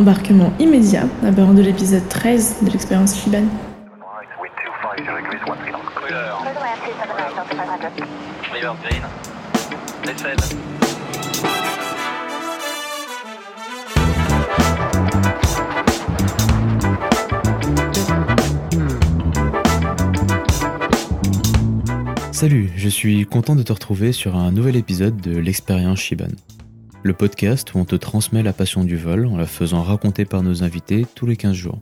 Embarquement immédiat à bord de l'épisode 13 de l'expérience Shiban. Salut, je suis content de te retrouver sur un nouvel épisode de l'expérience Shiban. Le podcast où on te transmet la passion du vol en la faisant raconter par nos invités tous les 15 jours.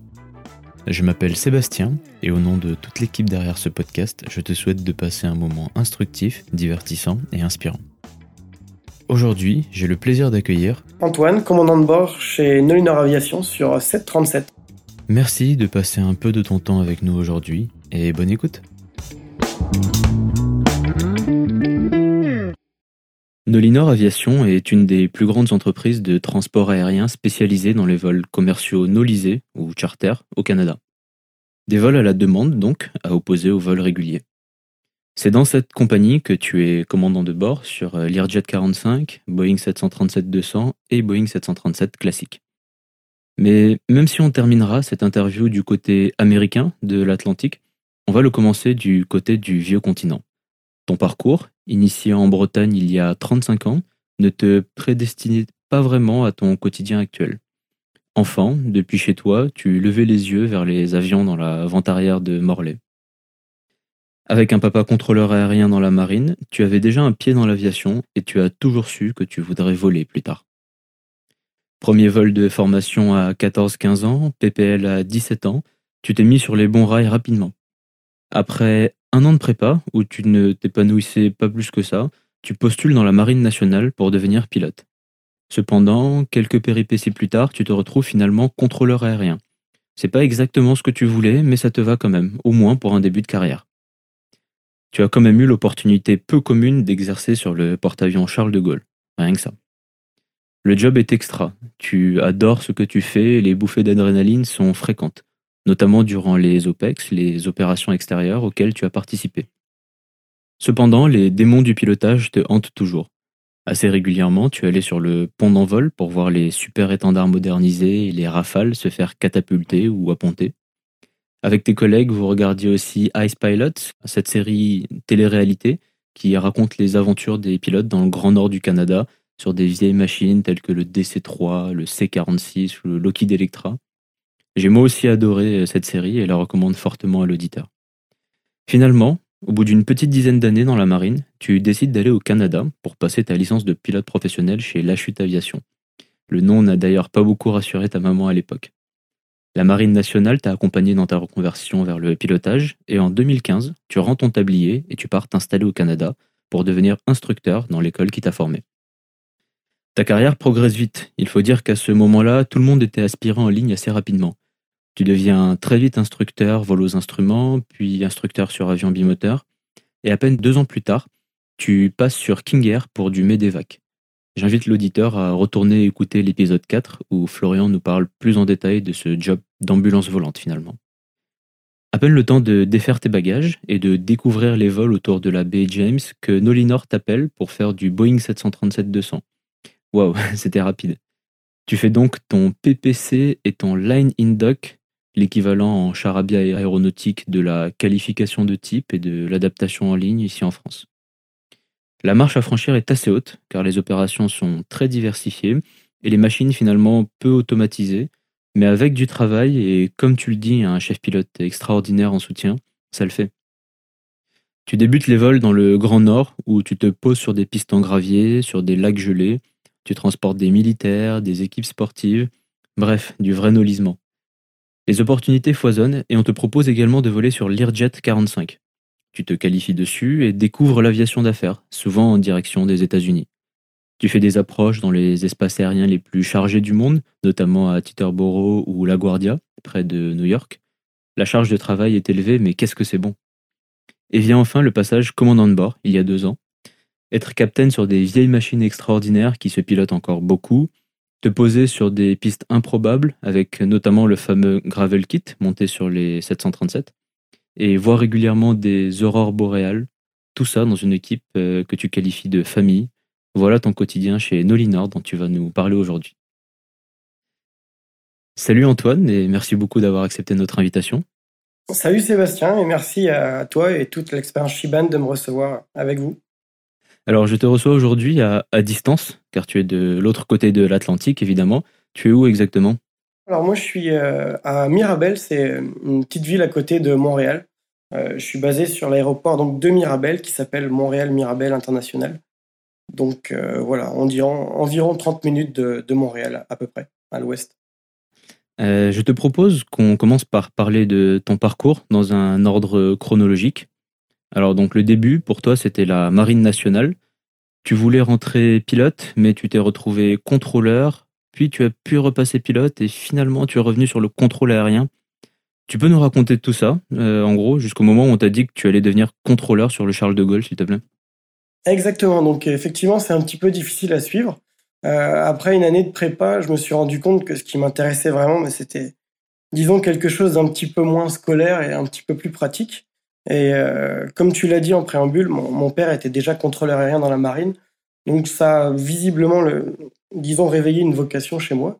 Je m'appelle Sébastien et au nom de toute l'équipe derrière ce podcast, je te souhaite de passer un moment instructif, divertissant et inspirant. Aujourd'hui, j'ai le plaisir d'accueillir Antoine, commandant de bord chez Nolinor Aviation sur 737. Merci de passer un peu de ton temps avec nous aujourd'hui et bonne écoute. Nolinor Aviation est une des plus grandes entreprises de transport aérien spécialisées dans les vols commerciaux nolisés ou charter au Canada. Des vols à la demande donc, à opposer aux vols réguliers. C'est dans cette compagnie que tu es commandant de bord sur euh, Learjet 45, Boeing 737-200 et Boeing 737 classique. Mais même si on terminera cette interview du côté américain de l'Atlantique, on va le commencer du côté du vieux continent. Ton parcours, initié en Bretagne il y a 35 ans, ne te prédestinait pas vraiment à ton quotidien actuel. Enfant, depuis chez toi, tu levais les yeux vers les avions dans la vente arrière de Morlaix. Avec un papa contrôleur aérien dans la marine, tu avais déjà un pied dans l'aviation et tu as toujours su que tu voudrais voler plus tard. Premier vol de formation à 14-15 ans, PPL à 17 ans, tu t'es mis sur les bons rails rapidement. Après un an de prépa, où tu ne t'épanouissais pas plus que ça, tu postules dans la Marine nationale pour devenir pilote. Cependant, quelques péripéties plus tard, tu te retrouves finalement contrôleur aérien. C'est pas exactement ce que tu voulais, mais ça te va quand même, au moins pour un début de carrière. Tu as quand même eu l'opportunité peu commune d'exercer sur le porte-avions Charles de Gaulle. Rien que ça. Le job est extra. Tu adores ce que tu fais les bouffées d'adrénaline sont fréquentes notamment durant les OPEX, les opérations extérieures auxquelles tu as participé. Cependant, les démons du pilotage te hantent toujours. Assez régulièrement, tu allais sur le pont d'envol pour voir les super étendards modernisés et les rafales se faire catapulter ou apponter. Avec tes collègues, vous regardiez aussi Ice Pilot, cette série télé-réalité qui raconte les aventures des pilotes dans le grand nord du Canada sur des vieilles machines telles que le DC-3, le C-46 ou le Lockheed Electra. J'ai moi aussi adoré euh, cette série et la recommande fortement à l'auditeur. Finalement, au bout d'une petite dizaine d'années dans la marine, tu décides d'aller au Canada pour passer ta licence de pilote professionnel chez La Chute Aviation. Le nom n'a d'ailleurs pas beaucoup rassuré ta maman à l'époque. La Marine nationale t'a accompagné dans ta reconversion vers le pilotage et en 2015, tu rends ton tablier et tu pars t'installer au Canada pour devenir instructeur dans l'école qui t'a formé. Ta carrière progresse vite. Il faut dire qu'à ce moment-là, tout le monde était aspirant en ligne assez rapidement. Tu deviens très vite instructeur vol aux instruments, puis instructeur sur avion bimoteur. Et à peine deux ans plus tard, tu passes sur King Air pour du Medevac. J'invite l'auditeur à retourner écouter l'épisode 4 où Florian nous parle plus en détail de ce job d'ambulance volante finalement. À peine le temps de défaire tes bagages et de découvrir les vols autour de la baie James que Nolinor t'appelle pour faire du Boeing 737-200. Waouh, c'était rapide. Tu fais donc ton PPC et ton Line in Dock l'équivalent en charabia aéronautique de la qualification de type et de l'adaptation en ligne ici en France. La marche à franchir est assez haute car les opérations sont très diversifiées et les machines finalement peu automatisées, mais avec du travail et comme tu le dis, un chef pilote extraordinaire en soutien, ça le fait. Tu débutes les vols dans le Grand Nord où tu te poses sur des pistes en gravier, sur des lacs gelés, tu transportes des militaires, des équipes sportives, bref, du vrai nolisement. Les opportunités foisonnent et on te propose également de voler sur Learjet 45. Tu te qualifies dessus et découvres l'aviation d'affaires, souvent en direction des États-Unis. Tu fais des approches dans les espaces aériens les plus chargés du monde, notamment à Teterboro ou LaGuardia, près de New York. La charge de travail est élevée, mais qu'est-ce que c'est bon? Et vient enfin le passage commandant de bord, il y a deux ans. Être capitaine sur des vieilles machines extraordinaires qui se pilotent encore beaucoup, te poser sur des pistes improbables, avec notamment le fameux Gravel Kit monté sur les 737, et voir régulièrement des aurores boréales, tout ça dans une équipe euh, que tu qualifies de famille. Voilà ton quotidien chez Nolinor dont tu vas nous parler aujourd'hui. Salut Antoine et merci beaucoup d'avoir accepté notre invitation. Salut Sébastien et merci à toi et toute l'expérience Shiban de me recevoir avec vous. Alors je te reçois aujourd'hui à, distance car tu es de l'autre côté de l'Atlantique évidemment. Tu es où exactement? Alors moi je suis euh, à Mirabel, c'est une petite ville à côté de Montréal. Euh, je suis basé sur l'aéroport donc de Mirabel qui s'appelle Montréal Mirabel International. Donc euh, voilà, on dirait environ 30 minutes de, Montréal à peu près, à l'ouest. Euh, je te propose qu'on commence par parler de ton parcours dans un ordre chronologique. Alors donc le début pour toi c'était la marine nationale. Tu voulais rentrer pilote mais tu t'es retrouvé contrôleur, puis tu as pu repasser pilote et finalement tu es revenu sur le contrôle aérien. Tu peux nous raconter tout ça, euh, en gros, jusqu'au moment où on t'a dit que tu allais devenir contrôleur sur le Charles de Gaulle, s'il te plaît? Exactement. Donc effectivement, c'est un petit peu difficile à suivre. Euh, après une année de prépa, je me suis rendu compte que ce qui m'intéressait vraiment, c'était, disons, quelque chose d'un petit peu moins scolaire et un petit peu plus pratique. Et euh, comme tu l'as dit en préambule, mon, père était déjà contrôleur aérien dans la marine, donc ça a visiblement, le, disons, réveillé une vocation chez moi.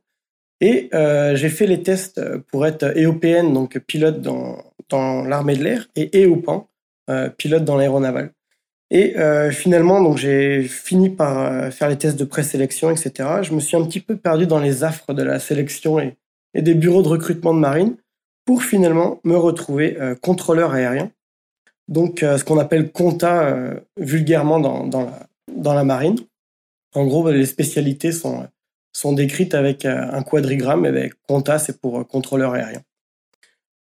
Et euh, j'ai fait les tests pour être EOPN, donc pilote dans, l'armée de l'air, et EOPAN, pilote dans l'aéronaval. Et euh, finalement, donc j'ai fini par euh, faire les tests de présélection, etc. Je me suis un petit peu perdu dans les affres de la sélection et, des bureaux de recrutement de marine pour finalement me retrouver euh, contrôleur aérien. Donc ce qu'on appelle compta vulgairement dans, dans, la, marine. En gros, les spécialités sont, sont décrites avec un quadrigramme. Et avec compta, c'est pour contrôleur aérien.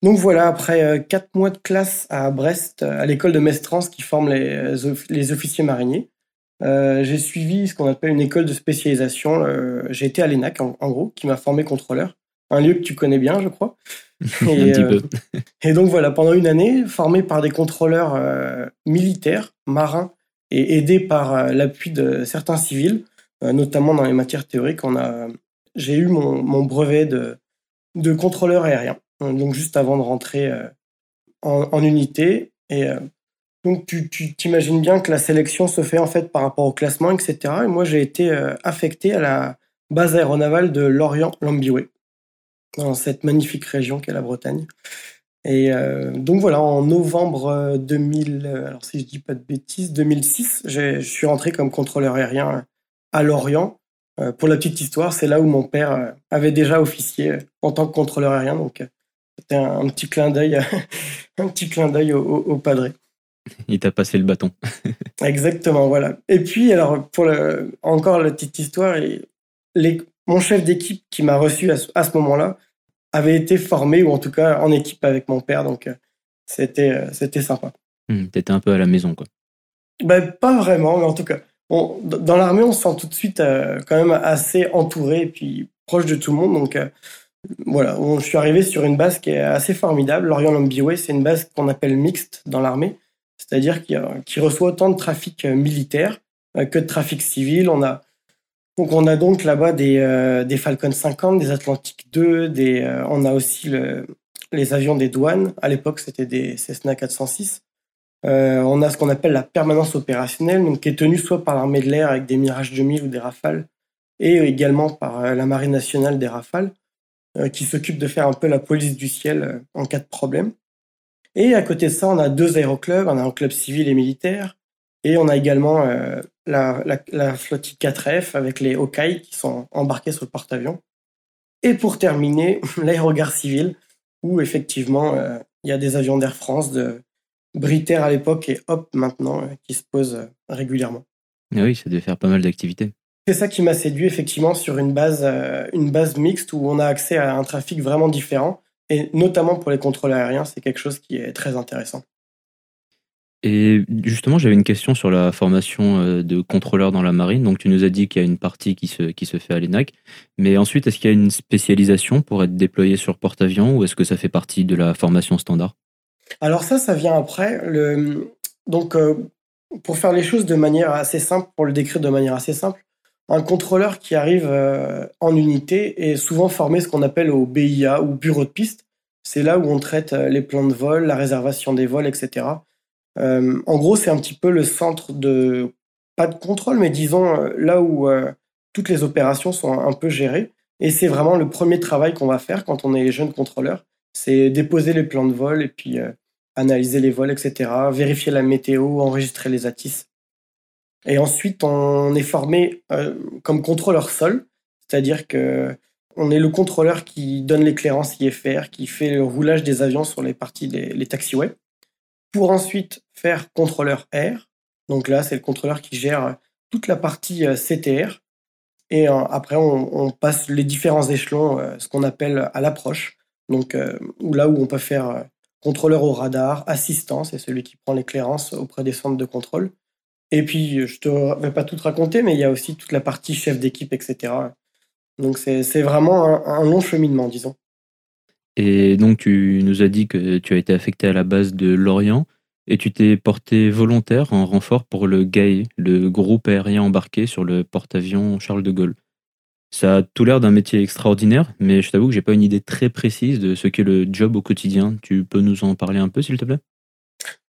Donc voilà, après euh, quatre mois de classe à Brest, euh, à l'école de Mestrance qui forme les, euh, les officiers mariniers, j'ai suivi ce qu'on appelle une école de spécialisation. j'ai été à l'ENAC, en, gros, qui m'a formé contrôleur. Un lieu que tu connais bien, je crois. Et, Un petit peu. et donc voilà, pendant une année, formé par des contrôleurs militaires, marins, et aidé par l'appui de certains civils, notamment dans les matières théoriques, on a, j'ai eu mon, mon brevet de, de contrôleur aérien. Donc juste avant de rentrer euh, en, unité. Et euh, donc tu t'imagines bien que la sélection se fait en fait par rapport au classement, etc. Et moi j'ai été euh, affecté à la base aéronavale de Lorient-Lambiway, dans cette magnifique région qu'est la Bretagne. Et donc voilà, en novembre 2000, alors si je dis pas de bêtises, 2006, je suis rentré comme contrôleur aérien à Lorient. pour la petite histoire, c'est là où mon père avait déjà officié en tant que contrôleur aérien, donc c'était un, petit clin d'œil, un petit clin d'œil au, au, padré. Il t'a passé le bâton. Exactement, voilà. Et puis, alors, pour le, encore la petite histoire, les, mon chef d'équipe qui m'a reçu à, ce moment-là avait été formé, ou en tout cas en équipe avec mon père, donc euh, c'était, euh, c'était sympa. Hmm, T'étais un peu à la maison, quoi. Ben, pas vraiment, mais en tout cas, dans l'armée, on se sent tout de suite euh, quand même assez entouré et puis proche de tout le monde, donc voilà, je suis arrivé sur une base qui est assez formidable. L'Orient Lambiway, c'est une base qu'on appelle mixte dans l'armée, c'est-à-dire qui, reçoit autant de trafic militaire que de trafic civil. On a donc on a donc là-bas des, euh, des Falcon 50, des Atlantic 2, des, on a aussi les avions des douanes. À l'époque, c'était des Cessna 406. on a ce qu'on appelle la permanence opérationnelle, donc qui est tenue soit par l'armée de l'air avec des Mirage 2000 ou des Rafales, et également par la Marine nationale des Rafales. Euh, qui s'occupe de faire un peu la police du ciel euh, en cas de problème. Et à côté de ça, on a deux aéroclubs, on a un club civil et militaire, et on a également euh, la, la, flottille 4F avec les Hawkeye qui sont embarqués sur le porte-avions. Et pour terminer, l'aérogare civil, où effectivement, il y a des avions d'Air France, de Britair à l'époque et Hop maintenant, qui se posent régulièrement. Ah oui, ça devait faire pas mal d'activités. C'est ça qui m'a séduit effectivement sur une base, euh, une base mixte où on a accès à un trafic vraiment différent. Et notamment pour les contrôles aériens, c'est quelque chose qui est très intéressant. Et justement, j'avais une question sur la formation euh, de contrôleur dans la marine. Donc, tu nous as dit qu'il y a une partie qui se, qui se fait à l'ENAC. Mais ensuite, est-ce qu'il y a une spécialisation pour être déployé sur porte-avions ou est-ce que ça fait partie de la formation standard? Alors ça, ça vient après. Donc, euh, pour faire les choses de manière assez simple, pour le décrire de manière assez simple, un contrôleur qui arrive euh, en unité est souvent formé ce qu'on appelle au BIA ou bureau de piste. C'est là où on traite les plans de vol, la réservation des vols, etc. Euh, en gros, c'est un petit peu le centre de, pas de contrôle, mais disons là où toutes les opérations sont un peu gérées. Et c'est vraiment le premier travail qu'on va faire quand on est jeune contrôleur. C'est déposer les plans de vol et puis euh, analyser les vols, etc. Vérifier la météo, enregistrer les ATIS. Et ensuite, on est formé euh, comme contrôleur sol, c'est-à-dire que on est le contrôleur qui donne l'éclairance IFR, qui fait le roulage des avions sur les parties des les taxiways, pour ensuite faire contrôleur air. Donc là, c'est le contrôleur qui gère toute la partie euh, CTR. Et euh, après, on, passe les différents échelons, ce qu'on appelle à l'approche. Donc là où on peut faire contrôleur au radar, assistant, c'est celui qui prend l'éclairance auprès des centres de contrôle. Et puis, je te vais pas tout te raconter, mais il y a aussi toute la partie chef d'équipe, etc. Donc, c'est vraiment un, long cheminement, disons. Et donc, tu nous as dit que tu as été affecté à la base de Lorient et tu t'es porté volontaire en renfort pour le GAE, le groupe aérien embarqué sur le porte-avions Charles de Gaulle. Ça a tout l'air d'un métier extraordinaire, mais je t'avoue que j'ai pas une idée très précise de ce qu'est le job au quotidien. Tu peux nous en parler un peu, s'il te plaît?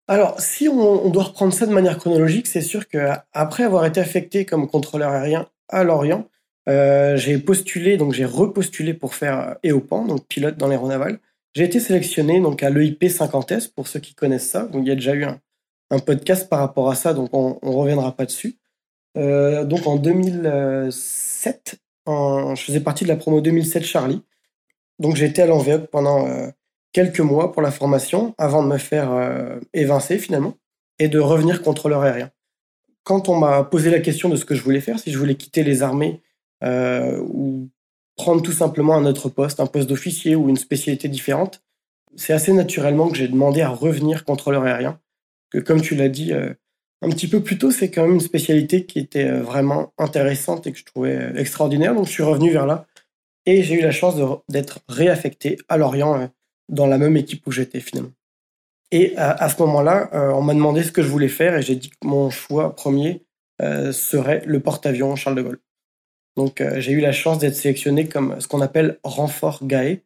Alors, si on, doit reprendre ça de manière chronologique, c'est sûr que après avoir été affecté comme contrôleur aérien à Lorient, euh, j'ai postulé, donc j'ai repostulé pour faire EOPAN, donc pilote dans l'aéronaval. J'ai été sélectionné donc à l'EIP 50S pour ceux qui connaissent ça. Donc il y a déjà eu un, podcast par rapport à ça, donc on, on reviendra pas dessus. Euh, donc en 2007, je faisais partie de la promo 2007 Charlie. Donc été à l'enveloppe pendant euh, quelques mois pour la formation avant de me faire euh, évincer finalement et de revenir contrôleur aérien. Quand on m'a posé la question de ce que je voulais faire, si je voulais quitter les armées euh, ou prendre tout simplement un autre poste, un poste d'officier ou une spécialité différente, c'est assez naturellement que j'ai demandé à revenir contrôleur aérien. Que comme tu l'as dit euh, un petit peu plus tôt, c'est quand même une spécialité qui était vraiment intéressante et que je trouvais extraordinaire. Donc je suis revenu vers là et j'ai eu la chance d'être réaffecté à Lorient dans la même équipe où j'étais finalement. Et à, ce moment-là, euh, on m'a demandé ce que je voulais faire et j'ai dit que mon choix premier euh, serait le porte-avions Charles de Gaulle. Donc euh, j'ai eu la chance d'être sélectionné comme ce qu'on appelle renfort GAE.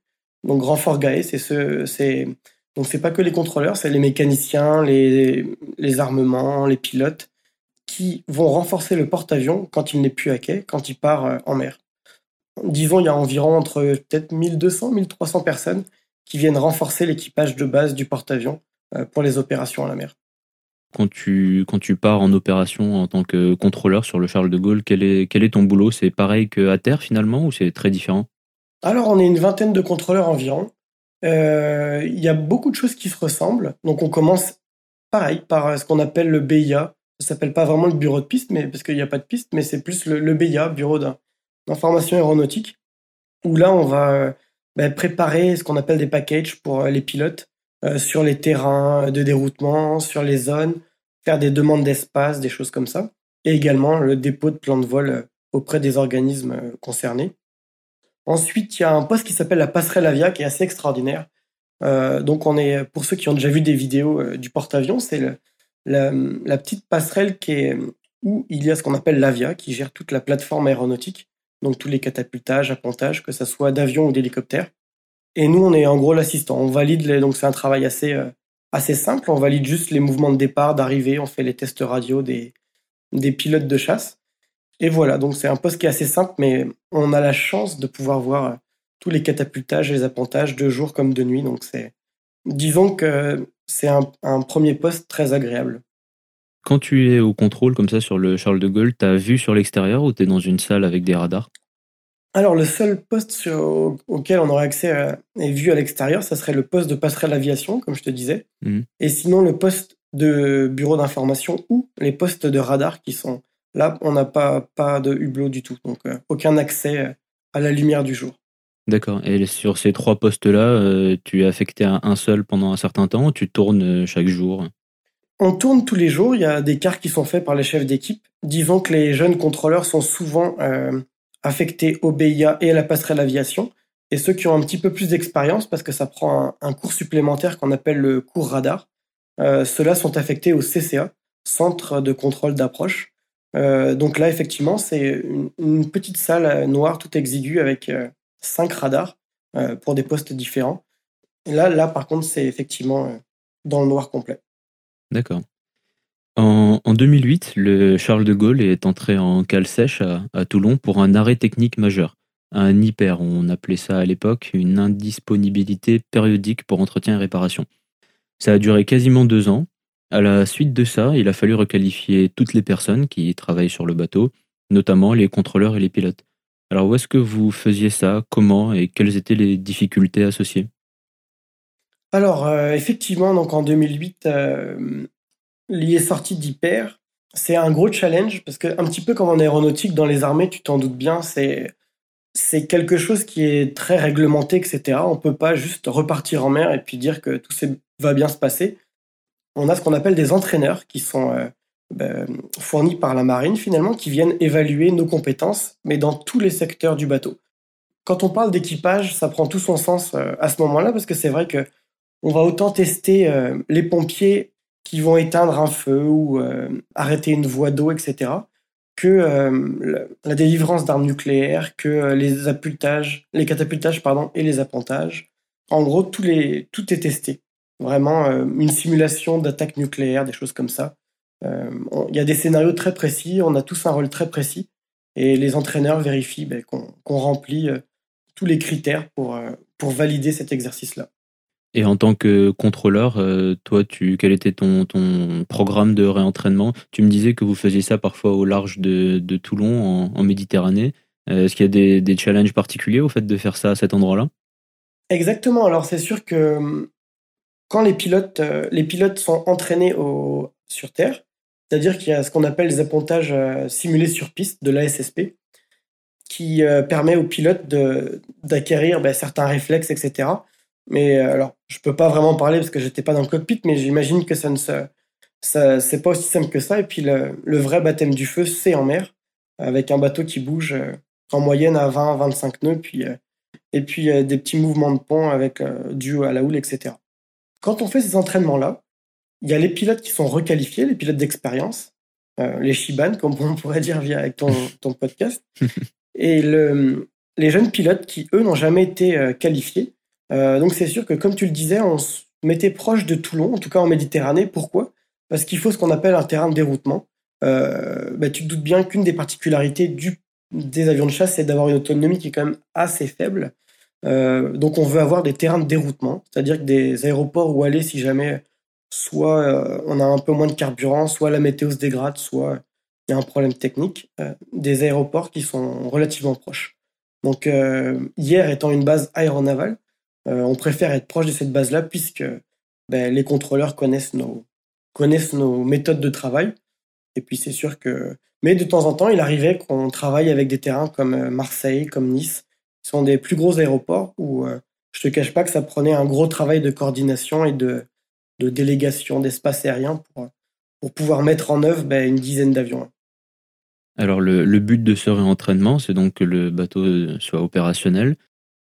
Donc renfort GAE, c'est ce, c'est donc c'est pas que les contrôleurs, c'est les mécaniciens, les, les armements, les pilotes qui vont renforcer le porte-avions quand il n'est plus à quai, quand il part en mer. Disons, il y a environ entre peut-être 1200, 1300 personnes qui viennent renforcer l'équipage de base du porte-avions euh, pour les opérations à la mer. Quand tu, quand tu pars en opération en tant que contrôleur sur le Charles de Gaulle, quel est, quel est ton boulot? C'est pareil qu'à terre finalement ou c'est très différent? Alors on est une vingtaine de contrôleurs environ. Euh, il y a beaucoup de choses qui se ressemblent. Donc on commence pareil par ce qu'on appelle le BIA. Ça s'appelle pas vraiment le bureau de piste, mais parce qu'il n'y a pas de piste, mais c'est plus le, BIA, bureau d'information aéronautique, où là on va bah, préparer ce qu'on appelle des packages pour euh, les pilotes euh, sur les terrains de déroutement, sur les zones, faire des demandes d'espace, des choses comme ça, et également le dépôt de plans de vol euh, auprès des organismes concernés. Ensuite, il y a un poste qui s'appelle la passerelle Avia qui est assez extraordinaire. donc, on est pour ceux qui ont déjà vu des vidéos du porte-avions, c'est la, petite passerelle qui où il y a ce qu'on appelle l'Avia qui gère toute la plateforme aéronautique donc tous les catapultages, appontages, que ce soit d'avion ou d'hélicoptère. Et nous, on est en gros l'assistant. On valide les, donc c'est un travail assez euh, assez simple. On valide juste les mouvements de départ, d'arrivée. On fait les tests radio des des pilotes de chasse. Et voilà. Donc c'est un poste qui est assez simple, mais on a la chance de pouvoir voir euh, tous les catapultages les appontages de jour comme de nuit. Donc c'est disons que c'est un, un premier poste très agréable. Quand tu es au contrôle comme ça sur le Charles de Gaulle, t'as vu sur l'extérieur ou t'es dans une salle avec des radars? Alors le seul poste auquel on aurait accès à, et vue à l'extérieur, ça serait le poste de passerelle aviation, comme je te disais. Mmh. Et sinon le poste de bureau d'information ou les postes de radar qui sont là, on n'a pas, pas de hublot du tout, donc euh, aucun accès euh, à la lumière du jour. D'accord. Et sur ces trois postes-là, euh, tu es affecté à un seul pendant un certain temps ou tu tournes chaque jour? On tourne tous les jours, il y a des cartes qui sont faits par les chefs d'équipe. Disons que les jeunes contrôleurs sont souvent euh, affectés au BIA et à la passerelle aviation. Et ceux qui ont un petit peu plus d'expérience, parce que ça prend un, cours supplémentaire qu'on appelle le cours radar, euh, ceux-là sont affectés au CCA, Centre de contrôle d'approche. Euh, donc là, effectivement, c'est une, petite salle noire tout exiguë avec cinq radars pour des postes différents. Là, là, par contre, c'est effectivement dans le noir complet. D'accord. En, 2008, le Charles de Gaulle est entré en cale sèche à, Toulon pour un arrêt technique majeur. un hyper, on appelait ça à l'époque, une indisponibilité périodique pour entretien et réparation. Ça a duré quasiment deux ans. À la suite de ça, il a fallu requalifier toutes les personnes qui travaillent sur le bateau, notamment les contrôleurs et les pilotes. Alors où est-ce que vous faisiez ça? Comment? Et quelles étaient les difficultés associées? Alors euh, effectivement, donc en 2008, euh, l'IE sorti d'Hyper. C'est un gros challenge parce que un petit peu comme en aéronautique dans les armées, tu t'en doutes bien, c'est c'est quelque chose qui est très réglementé, etc. On peut pas juste repartir en mer et puis dire que tout va bien se passer. On a ce qu'on appelle des entraîneurs qui sont euh, ben, fournis par la marine finalement, qui viennent évaluer nos compétences, mais dans tous les secteurs du bateau. Quand on parle d'équipage, ça prend tout son sens euh, à ce moment-là parce que c'est vrai que on va autant tester euh, les pompiers qui vont éteindre un feu ou arrêter une voie d'eau, etc que euh, la délivrance d'armes nucléaires, que euh, les les catapultages et les appontages. En gros, tout, est testé. Vraiment, euh, une simulation d'attaque nucléaire, des choses comme ça. Il y a des scénarios très précis, on a tous un rôle très précis, et les entraîneurs vérifient ben, qu'on remplit tous les critères pour valider cet exercice-là. Et en tant que contrôleur, euh, toi, tu, quel était ton, ton programme de réentraînement? Tu me disais que vous faisiez ça parfois au large de, de Toulon, en, Méditerranée. Euh, est-ce qu'il y a des, des, challenges particuliers au fait de faire ça à cet endroit-là? Exactement. Alors, c'est sûr que hum, quand les pilotes, euh, les pilotes sont entraînés sur Terre, c'est-à-dire qu'il y a ce qu'on appelle les appontages simulés sur piste de l'ASSP, qui permet aux pilotes d'acquérir ben, certains réflexes, etc mais euh, alors, je peux pas vraiment parler parce que j'étais pas dans le cockpit, mais j'imagine que ça ne se, ça, c'est pas aussi simple que ça. Et puis le, le vrai baptême du feu, c'est en mer, avec un bateau qui bouge euh, en moyenne à 20-25 nœuds, puis, euh, et puis des petits mouvements de pont avec dû à la houle, etc. Quand on fait ces entraînements-là, il y a les pilotes qui sont requalifiés, les pilotes d'expérience, les Shiban, comme on pourrait dire via avec ton, ton podcast, et le, les jeunes pilotes qui, eux, n'ont jamais été qualifiés euh, donc c'est sûr que comme tu le disais, on se mettait proche de Toulon, en tout cas en Méditerranée. Pourquoi? Parce qu'il faut ce qu'on appelle un terrain de déroutement. Euh, bah, tu te doutes bien qu'une des particularités des avions de chasse, c'est d'avoir une autonomie qui est quand même assez faible. Euh, donc on veut avoir des terrains de déroutement, c'est-à-dire des aéroports où aller si jamais soit euh, on a un peu moins de carburant, soit la météo se dégrade, soit il y a un problème technique, des aéroports qui sont relativement proches. Donc hier étant une base aéronavale, on préfère être proche de cette base-là puisque ben, les contrôleurs connaissent nos, connaissent nos méthodes de travail. Et puis c'est sûr que... Mais de temps en temps, il arrivait qu'on travaille avec des terrains comme euh, Marseille, comme Nice, qui sont des plus gros aéroports où euh, je te cache pas que ça prenait un gros travail de coordination et de, de délégation d'espace aérien pour, pour pouvoir mettre en œuvre ben, une dizaine d'avions. Alors le, le, but de ce réentraînement, c'est donc que le bateau soit opérationnel.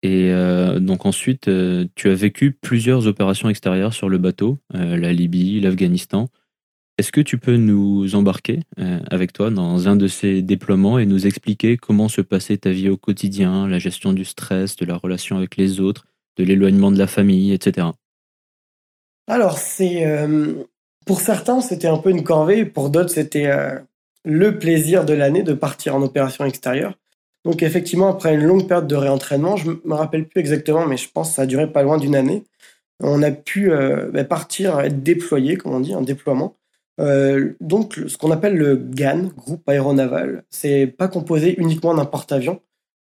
Et euh, donc ensuite, euh, tu as vécu plusieurs opérations extérieures sur le bateau, euh, la Libye, l'Afghanistan. Est-ce que tu peux nous embarquer avec toi dans un de ces déploiements et nous expliquer comment se passait ta vie au quotidien, la gestion du stress, de la relation avec les autres, de l'éloignement de la famille, etc. Alors, c'est pour certains, c'était un peu une corvée, pour d'autres, c'était le plaisir de l'année de partir en opération extérieure. Donc effectivement, après une longue période de réentraînement, je me rappelle plus exactement, mais je pense que ça a duré pas loin d'une année, on a pu euh, bah, partir, être déployé, comme on dit, un déploiement. Euh, donc ce qu'on appelle le GAN, groupe aéronaval, c'est pas composé uniquement d'un porte-avions,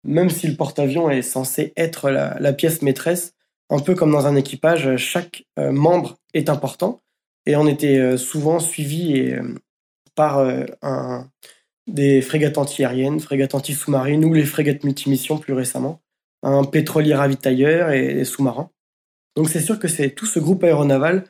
même si le porte-avions est censé être la, pièce maîtresse, un peu comme dans un équipage, chaque euh, membre est important, et on était souvent suivi par un des frégates anti-aériennes, frégates anti-sous-marines ou les frégates multimissions plus récemment, un pétrolier ravitailleur et des sous-marins. Donc c'est sûr que c'est tout ce groupe aéronaval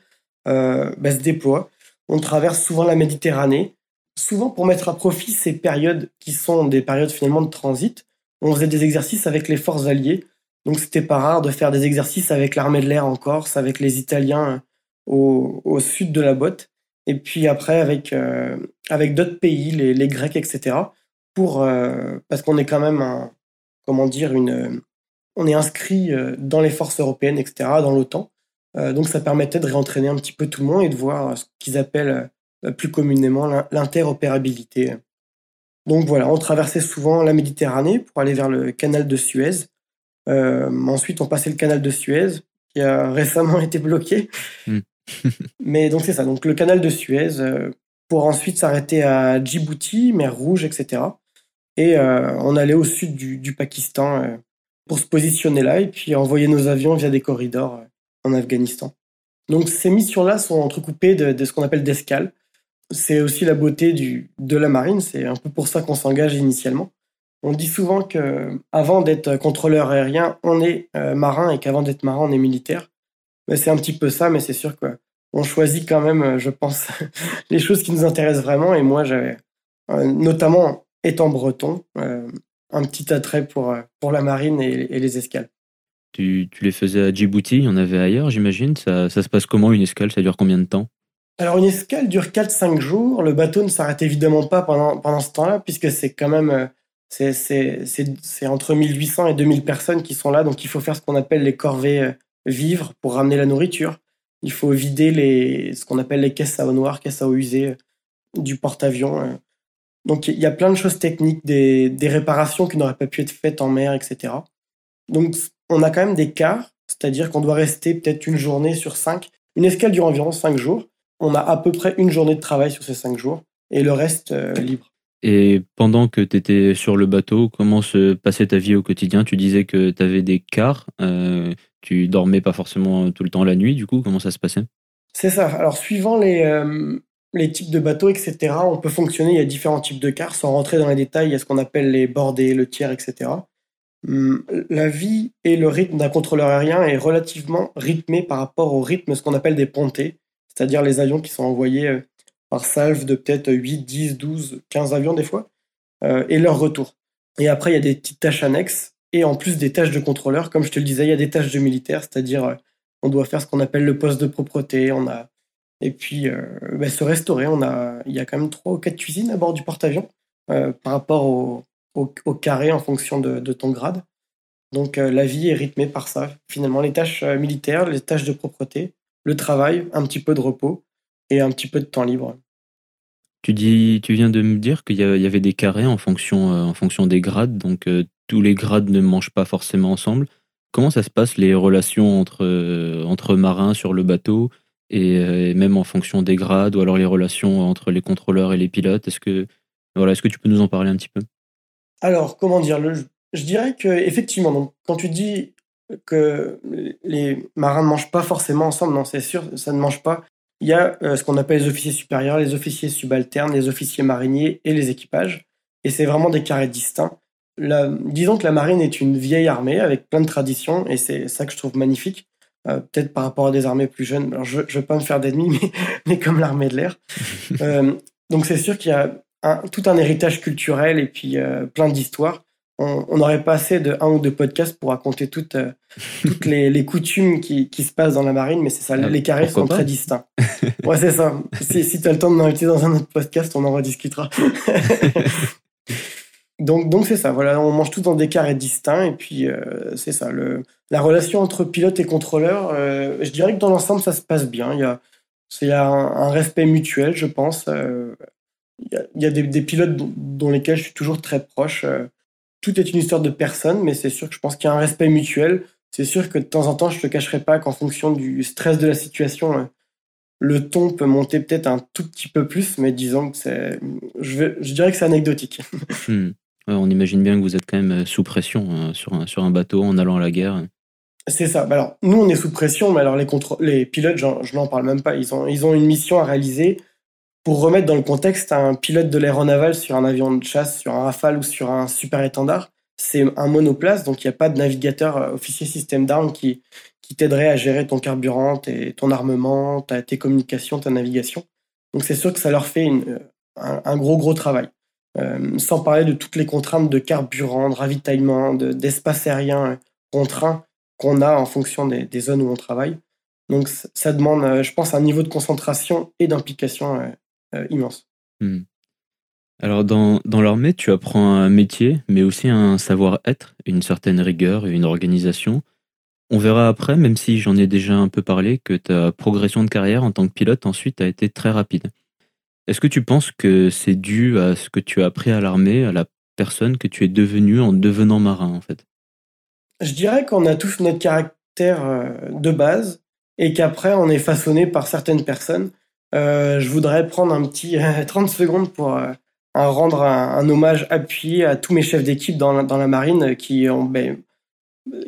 euh, bah, se déploie. On traverse souvent la Méditerranée, souvent pour mettre à profit ces périodes qui sont des périodes finalement de transit. On faisait des exercices avec les forces alliées, donc c'était pas rare de faire des exercices avec l'armée de l'air en Corse, avec les Italiens au, au sud de la botte et puis après avec euh, avec d'autres pays, les, les, Grecs, etc. Pour euh, parce qu'on est quand même un, comment dire une on est inscrit euh, dans les forces européennes, etc. Dans l'OTAN. donc ça permettait de réentraîner un petit peu tout le monde et de voir ce qu'ils appellent plus communément l'interopérabilité. Donc voilà, on traversait souvent la Méditerranée pour aller vers le canal de Suez. Ensuite, on passait le canal de Suez, qui a récemment été bloqué. Hmm. Mais donc c'est ça, donc le canal de Suez, euh, pour ensuite s'arrêter à Djibouti, mer Rouge, etc. Et euh, on allait au sud du, Pakistan pour se positionner là et puis envoyer nos avions via des corridors en Afghanistan. Donc ces missions-là sont entrecoupées de, ce qu'on appelle d'escales. C'est aussi la beauté de la marine, c'est un peu pour ça qu'on s'engage initialement. On dit souvent que avant d'être contrôleur aérien, on est euh, marin et qu'avant d'être marin, on est militaire. Mais c'est un petit peu ça, mais c'est sûr qu'on choisit quand même, euh, je pense, les choses qui nous intéressent vraiment. Et moi, j'avais, euh, notamment étant breton, un petit attrait pour, pour la marine et, les escales. Tu, tu, les faisais à Djibouti, il y en avait ailleurs, j'imagine. Ça, ça se passe comment une escale? Ça dure combien de temps? Alors une escale dure 4-5 jours. Le bateau ne s'arrête évidemment pas pendant, pendant ce temps-là, puisque c'est quand même c'est entre 1800 et 2000 personnes qui sont là, donc il faut faire ce qu'on appelle les corvées euh, vivres pour ramener la nourriture. Il faut vider les, ce qu'on appelle les caisses à eau noire, caisses à eau usée euh, du porte-avions. Euh. Donc il y a plein de choses techniques, des, des réparations qui n'auraient pas pu être faites en mer, etc. Donc on a quand même des quarts, c'est-à-dire qu'on doit rester peut-être une journée sur cinq. Une escale dure environ cinq jours. On a à peu près une journée de travail sur ces cinq jours et le reste libre. Et pendant que tu étais sur le bateau, comment se passait ta vie au quotidien? Tu disais que tu avais des quarts, euh, tu dormais pas forcément tout le temps la nuit, du coup, comment ça se passait? C'est ça. Alors, suivant les, euh, types de bateaux, etc., on peut fonctionner, il y a différents types de quarts. Sans rentrer dans les détails, il y a ce qu'on appelle les bordées, le tiers, etc. Hum, la vie et le rythme d'un contrôleur aérien est relativement rythmé par rapport au rythme, ce qu'on appelle des pontées, c'est-à-dire les avions qui sont envoyés euh, par salve de peut-être 8, 10, 12, 15 avions des fois, euh, et leur retour. Et après, il y a des petites tâches annexes, et en plus des tâches de contrôleur, comme je te le disais, il y a des tâches de militaire, c'est-à-dire euh, on doit faire ce qu'on appelle le poste de propreté, on a et puis euh, bah, se restaurer. On a, il y a quand même trois ou quatre cuisines à bord du porte-avions par rapport au, au, carré en fonction de, de ton grade. Donc la vie est rythmée par ça. Finalement, les tâches militaires, les tâches de propreté, le travail, un petit peu de repos et un petit peu de temps libre. Tu dis, tu viens de me dire qu'il y avait des carrés en fonction, euh, en fonction des grades, donc euh, tous les grades ne mangent pas forcément ensemble. Comment ça se passe les relations entre, euh, entre marins sur le bateau et, même en fonction des grades ou alors les relations entre les contrôleurs et les pilotes? Est-ce que voilà, est-ce que tu peux nous en parler un petit peu? Alors comment dire Je dirais que effectivement, donc quand tu dis que les marins ne mangent pas forcément ensemble, non, c'est sûr, ça ne mange pas il y a euh, ce qu'on appelle les officiers supérieurs, les officiers subalternes, les officiers mariniers et les équipages. Et c'est vraiment des carrés distincts. disons que la marine est une vieille armée avec plein de traditions et c'est ça que je trouve magnifique. Euh, peut-être par rapport à des armées plus jeunes. Alors je ne veux pas me faire d'ennemis, mais, mais comme l'armée de l'air. Euh, donc c'est sûr qu'il y a tout un héritage culturel et puis plein d'histoires on n'aurait pas assez de un ou deux podcasts pour raconter toutes, euh, toutes les, coutumes qui, qui, se passent dans la marine, mais c'est ça, ah, les carrés sont très distincts. Ouais, c'est ça. Si, si tu as le temps de m'inviter dans un autre podcast, on en rediscutera. donc, donc c'est ça. Voilà, on mange tout dans des carrés distincts, et puis euh, c'est ça. Le, la relation entre pilote et contrôleur, euh, je dirais que dans l'ensemble, ça se passe bien. Il y a, il y a un, respect mutuel, je pense. il y a, il y a des, des, pilotes dont, lesquels je suis toujours très proche tout est une histoire de personne, mais c'est sûr que je pense qu'il y a un respect mutuel. C'est sûr que de temps en temps, je te cacherai pas qu'en fonction du stress de la situation, euh, le ton peut monter peut-être un tout petit peu plus, mais disons que c'est, je, je dirais que c'est anecdotique. Hmm. on imagine bien que vous êtes quand même euh, sous pression euh, sur, un, sur un bateau en allant à la guerre. C'est ça. Bah alors, nous, on est sous pression, mais alors les, les pilotes, je n'en parle même pas. Ils ont, ils ont une mission à réaliser pour remettre dans le contexte, un pilote de l'aéronaval sur un avion de chasse, sur un Rafale ou sur un super étendard, c'est un monoplace, donc il n'y a pas de navigateur euh, officier système d'armes qui, qui t'aiderait à gérer ton carburant, ton armement, tes communications, ta navigation. Donc c'est sûr que ça leur fait euh, un, gros gros travail. Euh, sans parler de toutes les contraintes de carburant, de ravitaillement, d'espace aérien contraint qu'on a en fonction des, zones où on travaille. Donc ça demande, je pense, un niveau de concentration et d'implication immense. Hmm. Alors dans, dans l'armée, tu apprends un métier, mais aussi un savoir-être, une certaine rigueur et une organisation. On verra après, même si j'en ai déjà un peu parlé, que ta progression de carrière en tant que pilote ensuite a été très rapide. Est-ce que tu penses que c'est dû à ce que tu as appris à l'armée, à la personne que tu es devenu en devenant marin en fait? Je dirais qu'on a tous notre caractère euh, de base et qu'après on est façonné par certaines personnes. Euh, je voudrais prendre un petit 30 secondes pour euh, rendre un, hommage appuyé à tous mes chefs d'équipe dans, dans, la marine qui ont ben,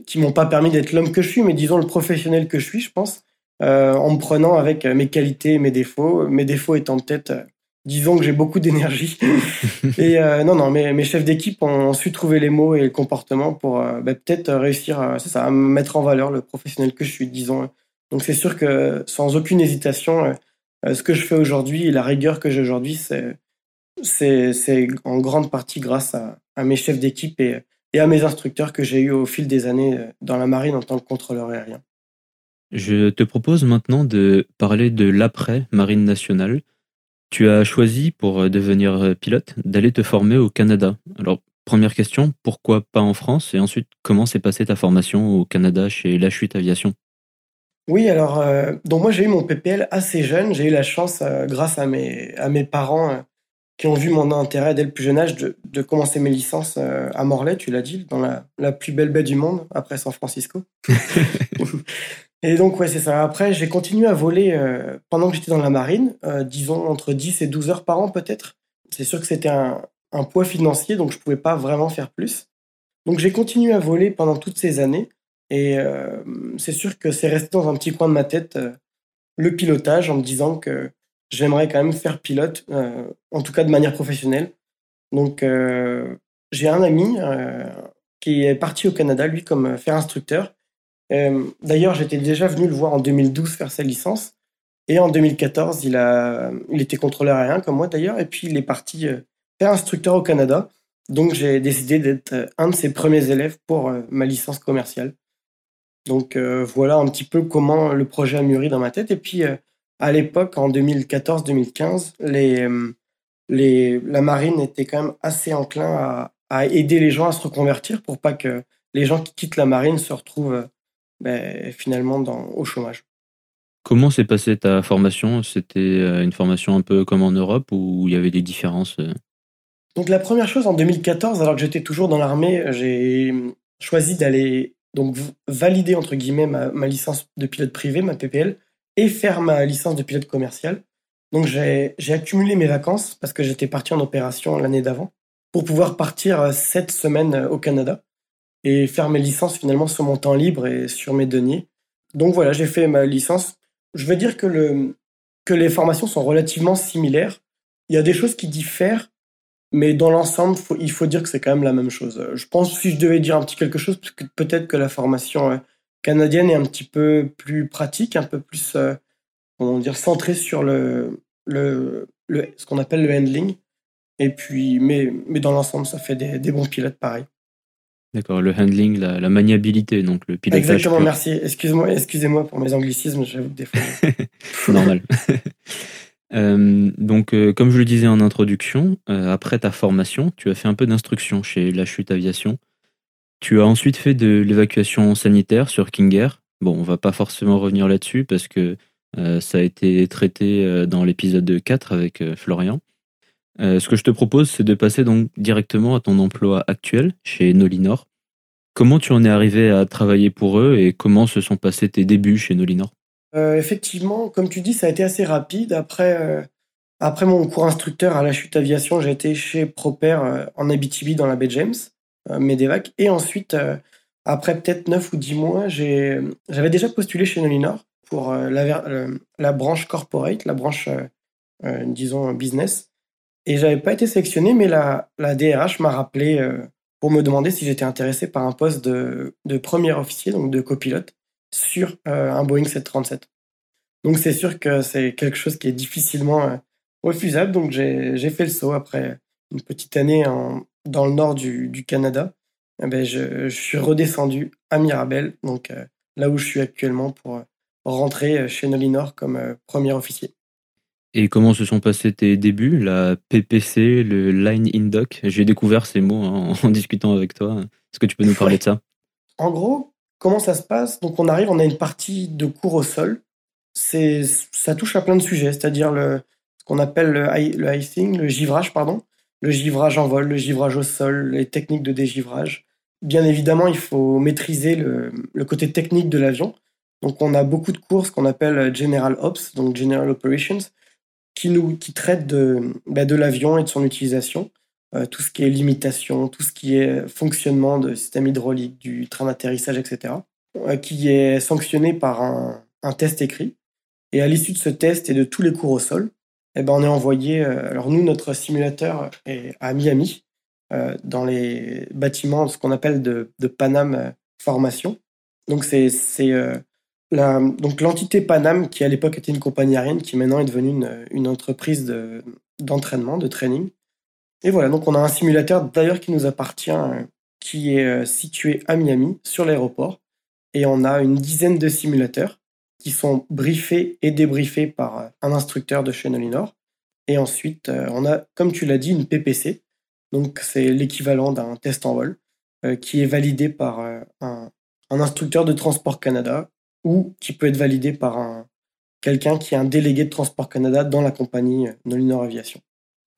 qui m'ont pas permis d'être l'homme que je suis, mais disons le professionnel que je suis, je pense, euh, en me prenant avec mes qualités et mes défauts. Mes défauts étant peut-être, euh, disons que j'ai beaucoup d'énergie. et euh, non, non, mes, mes chefs d'équipe ont, su trouver les mots et le comportement pour ben, peut-être réussir, ça, à mettre en valeur le professionnel que je suis, disons. Donc c'est sûr que sans aucune hésitation, ce que je fais aujourd'hui, la rigueur que j'ai aujourd'hui, c'est en grande partie grâce à, mes chefs d'équipe et et à mes instructeurs que j'ai eus au fil des années euh, dans la marine en tant que contrôleur aérien. Je te propose maintenant de parler de l'après Marine nationale. Tu as choisi pour euh, devenir euh, pilote d'aller te former au Canada. Alors, première question, pourquoi pas en France? Et ensuite, comment s'est passée ta formation au Canada chez La Chute Aviation? Oui, alors, donc moi j'ai eu mon PPL assez jeune. J'ai eu la chance, grâce à mes, à mes parents, qui ont vu mon intérêt dès le plus jeune âge de, de commencer mes licences euh, à Morlaix, tu l'as dit, dans la, la, plus belle baie du monde, après San Francisco. et donc, ouais, c'est ça. Après, j'ai continué à voler euh, pendant que j'étais dans la marine, euh, disons entre 10 et 12 heures par an peut-être. C'est sûr que c'était un, un, poids financier, donc je pouvais pas vraiment faire plus. Donc j'ai continué à voler pendant toutes ces années. Et c'est sûr que c'est resté dans un petit coin de ma tête le pilotage en me disant que j'aimerais quand même faire pilote, euh, en tout cas de manière professionnelle. Donc, euh, j'ai un ami euh, qui est parti au Canada, lui, comme faire instructeur. D'ailleurs, j'étais déjà venu le voir en 2012 faire sa licence. Et en 2014, il, a, il était contrôleur aérien, comme moi d'ailleurs, et puis il est parti faire instructeur au Canada. Donc, j'ai décidé d'être un de ses premiers élèves pour ma licence commerciale. Donc, voilà un petit peu comment le projet a mûri dans ma tête. Et puis, à l'époque, en 2014-2015, les, euh, les, la marine était quand même assez enclin à, à, aider les gens à se reconvertir pour pas que les gens qui quittent la marine se retrouvent euh, ben, finalement dans, au chômage. Comment s'est passée ta formation? C'était euh, une formation un peu comme en Europe ou il y avait des différences Donc la première chose en 2014, alors que j'étais toujours dans l'armée, j'ai choisi d'aller donc valider entre guillemets ma, licence de pilote privé, ma PPL, et faire ma licence de pilote commercial. Donc j'ai accumulé mes vacances parce que j'étais parti en opération l'année d'avant pour pouvoir partir euh, sept semaines euh, au Canada et faire mes licences finalement sur mon temps libre et sur mes deniers. Donc voilà, j'ai fait ma licence. Je veux dire que les formations sont relativement similaires. Il y a des choses qui diffèrent, mais dans l'ensemble, il faut dire que c'est quand même la même chose. Je pense si je devais dire un petit quelque chose, peut-être que la formation euh, canadienne est un petit peu plus pratique, un peu plus, euh, comment dire, centrée sur le, le, le ce qu'on appelle le handling. Et puis, mais, mais dans l'ensemble, ça fait des, des, bons pilotes pareil. D'accord, le handling, la, la, maniabilité, donc le pilotage. Exactement, merci. Excuse-moi, excusez-moi pour mes anglicismes, j'avoue que des fois. Normal. euh, donc, euh, comme je le disais en introduction, euh, après ta formation, tu as fait un peu d'instruction chez La Chute Aviation. Tu as ensuite fait de l'évacuation sanitaire sur King Air. Bon, on va pas forcément revenir là-dessus parce que ça a été traité dans l'épisode 4 avec Florian. ce que je te propose, c'est de passer donc directement à ton emploi actuel chez Nolinor. Comment tu en es arrivé à travailler pour eux et comment se sont passés tes débuts chez Nolinor? Effectivement, comme tu dis, ça a été assez rapide. Après, après mon cours instructeur à la chute aviation, j'ai été chez Proper en Abitibi dans la baie James. Euh, Medevac. Et ensuite, euh, après peut-être 9 ou 10 mois, j'avais déjà postulé chez Nolinor pour euh, la, la, branche corporate, la branche, disons, business. Et j'avais pas été sélectionné, mais la, la DRH m'a rappelé pour me demander si j'étais intéressé par un poste de, de, premier officier, donc de copilote, sur un Boeing 737. Donc c'est sûr que c'est quelque chose qui est difficilement refusable. Donc j'ai fait le saut après une petite année en, dans le nord du, du Canada, eh ben je, je, suis redescendu à Mirabel, donc euh, là où je suis actuellement pour euh, rentrer euh, chez Nolinor comme premier officier. Et comment se sont passés tes débuts, la PPC, le Line in Dock J'ai découvert ces mots hein, en, discutant avec toi. Est-ce que tu peux nous parler de ça? En gros, comment ça se passe? Donc on arrive, on a une partie de cours au sol. C'est, ça touche à plein de sujets, c'est-à-dire le, qu'on appelle le, icing, le givrage, pardon, le givrage en vol, le givrage au sol, les techniques de dégivrage. Bien évidemment, il faut maîtriser le, côté technique de l'avion. Donc, on a beaucoup de courses qu'on appelle General Ops, donc General Operations, qui, nous, qui traitent de, bah, de l'avion et de son utilisation. Euh, tout ce qui est limitation, tout ce qui est fonctionnement de système hydraulique, du train d'atterrissage, etc., euh, qui est sanctionné par un, test écrit. Et à l'issue de ce test et de tous les cours au sol, eh ben, on est envoyé. Euh, alors nous, notre simulateur est à Miami, euh, dans les bâtiments, ce qu'on appelle de, Panam euh, Formation. Donc c'est donc l'entité Panam qui à l'époque était une compagnie aérienne, qui maintenant est devenue une, entreprise de, d'entraînement, de training. Et voilà, donc on a un simulateur d'ailleurs qui nous appartient, qui est situé à Miami, sur l'aéroport. Et on a une dizaine de simulateurs qui sont briefés et débriefés par euh, un instructeur de chez Nolinor. Et ensuite, euh, on a, comme tu l'as dit, une PPC. Donc, c'est l'équivalent d'un test en vol euh, qui est validé par un, instructeur de Transport Canada ou qui peut être validé par un, quelqu'un qui est un délégué de Transport Canada dans la compagnie Nolinor Aviation.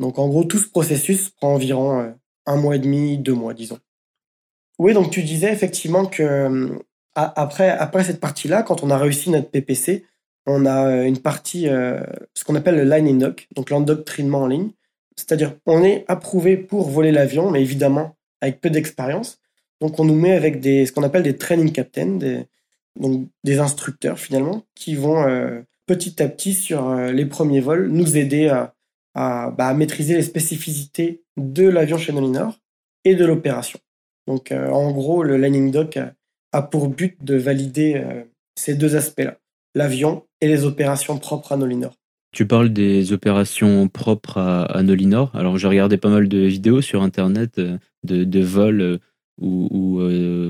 Donc, en gros, tout ce processus prend environ un mois et demi, deux mois, disons. Oui, donc tu disais effectivement que après, après cette partie-là, quand on a réussi notre PPC, on a euh, une partie, euh, ce qu'on appelle le line in dock, donc l'endoctrinement en ligne. C'est-à-dire, on est approuvé pour voler l'avion, mais évidemment avec peu d'expérience. Donc, on nous met avec des, ce qu'on appelle des training captains, des, donc des instructeurs finalement, qui vont euh, petit à petit sur les premiers vols nous aider à, à, bah, maîtriser les spécificités de l'avion chez Nolinor et de l'opération. Donc, en gros, le landing dock a pour but de valider euh, ces deux aspects-là, l'avion et les opérations propres à Nolinor. Tu parles des opérations propres à, Nolinor. Alors, j'ai regardé pas mal de vidéos sur Internet euh, de, vols euh, où,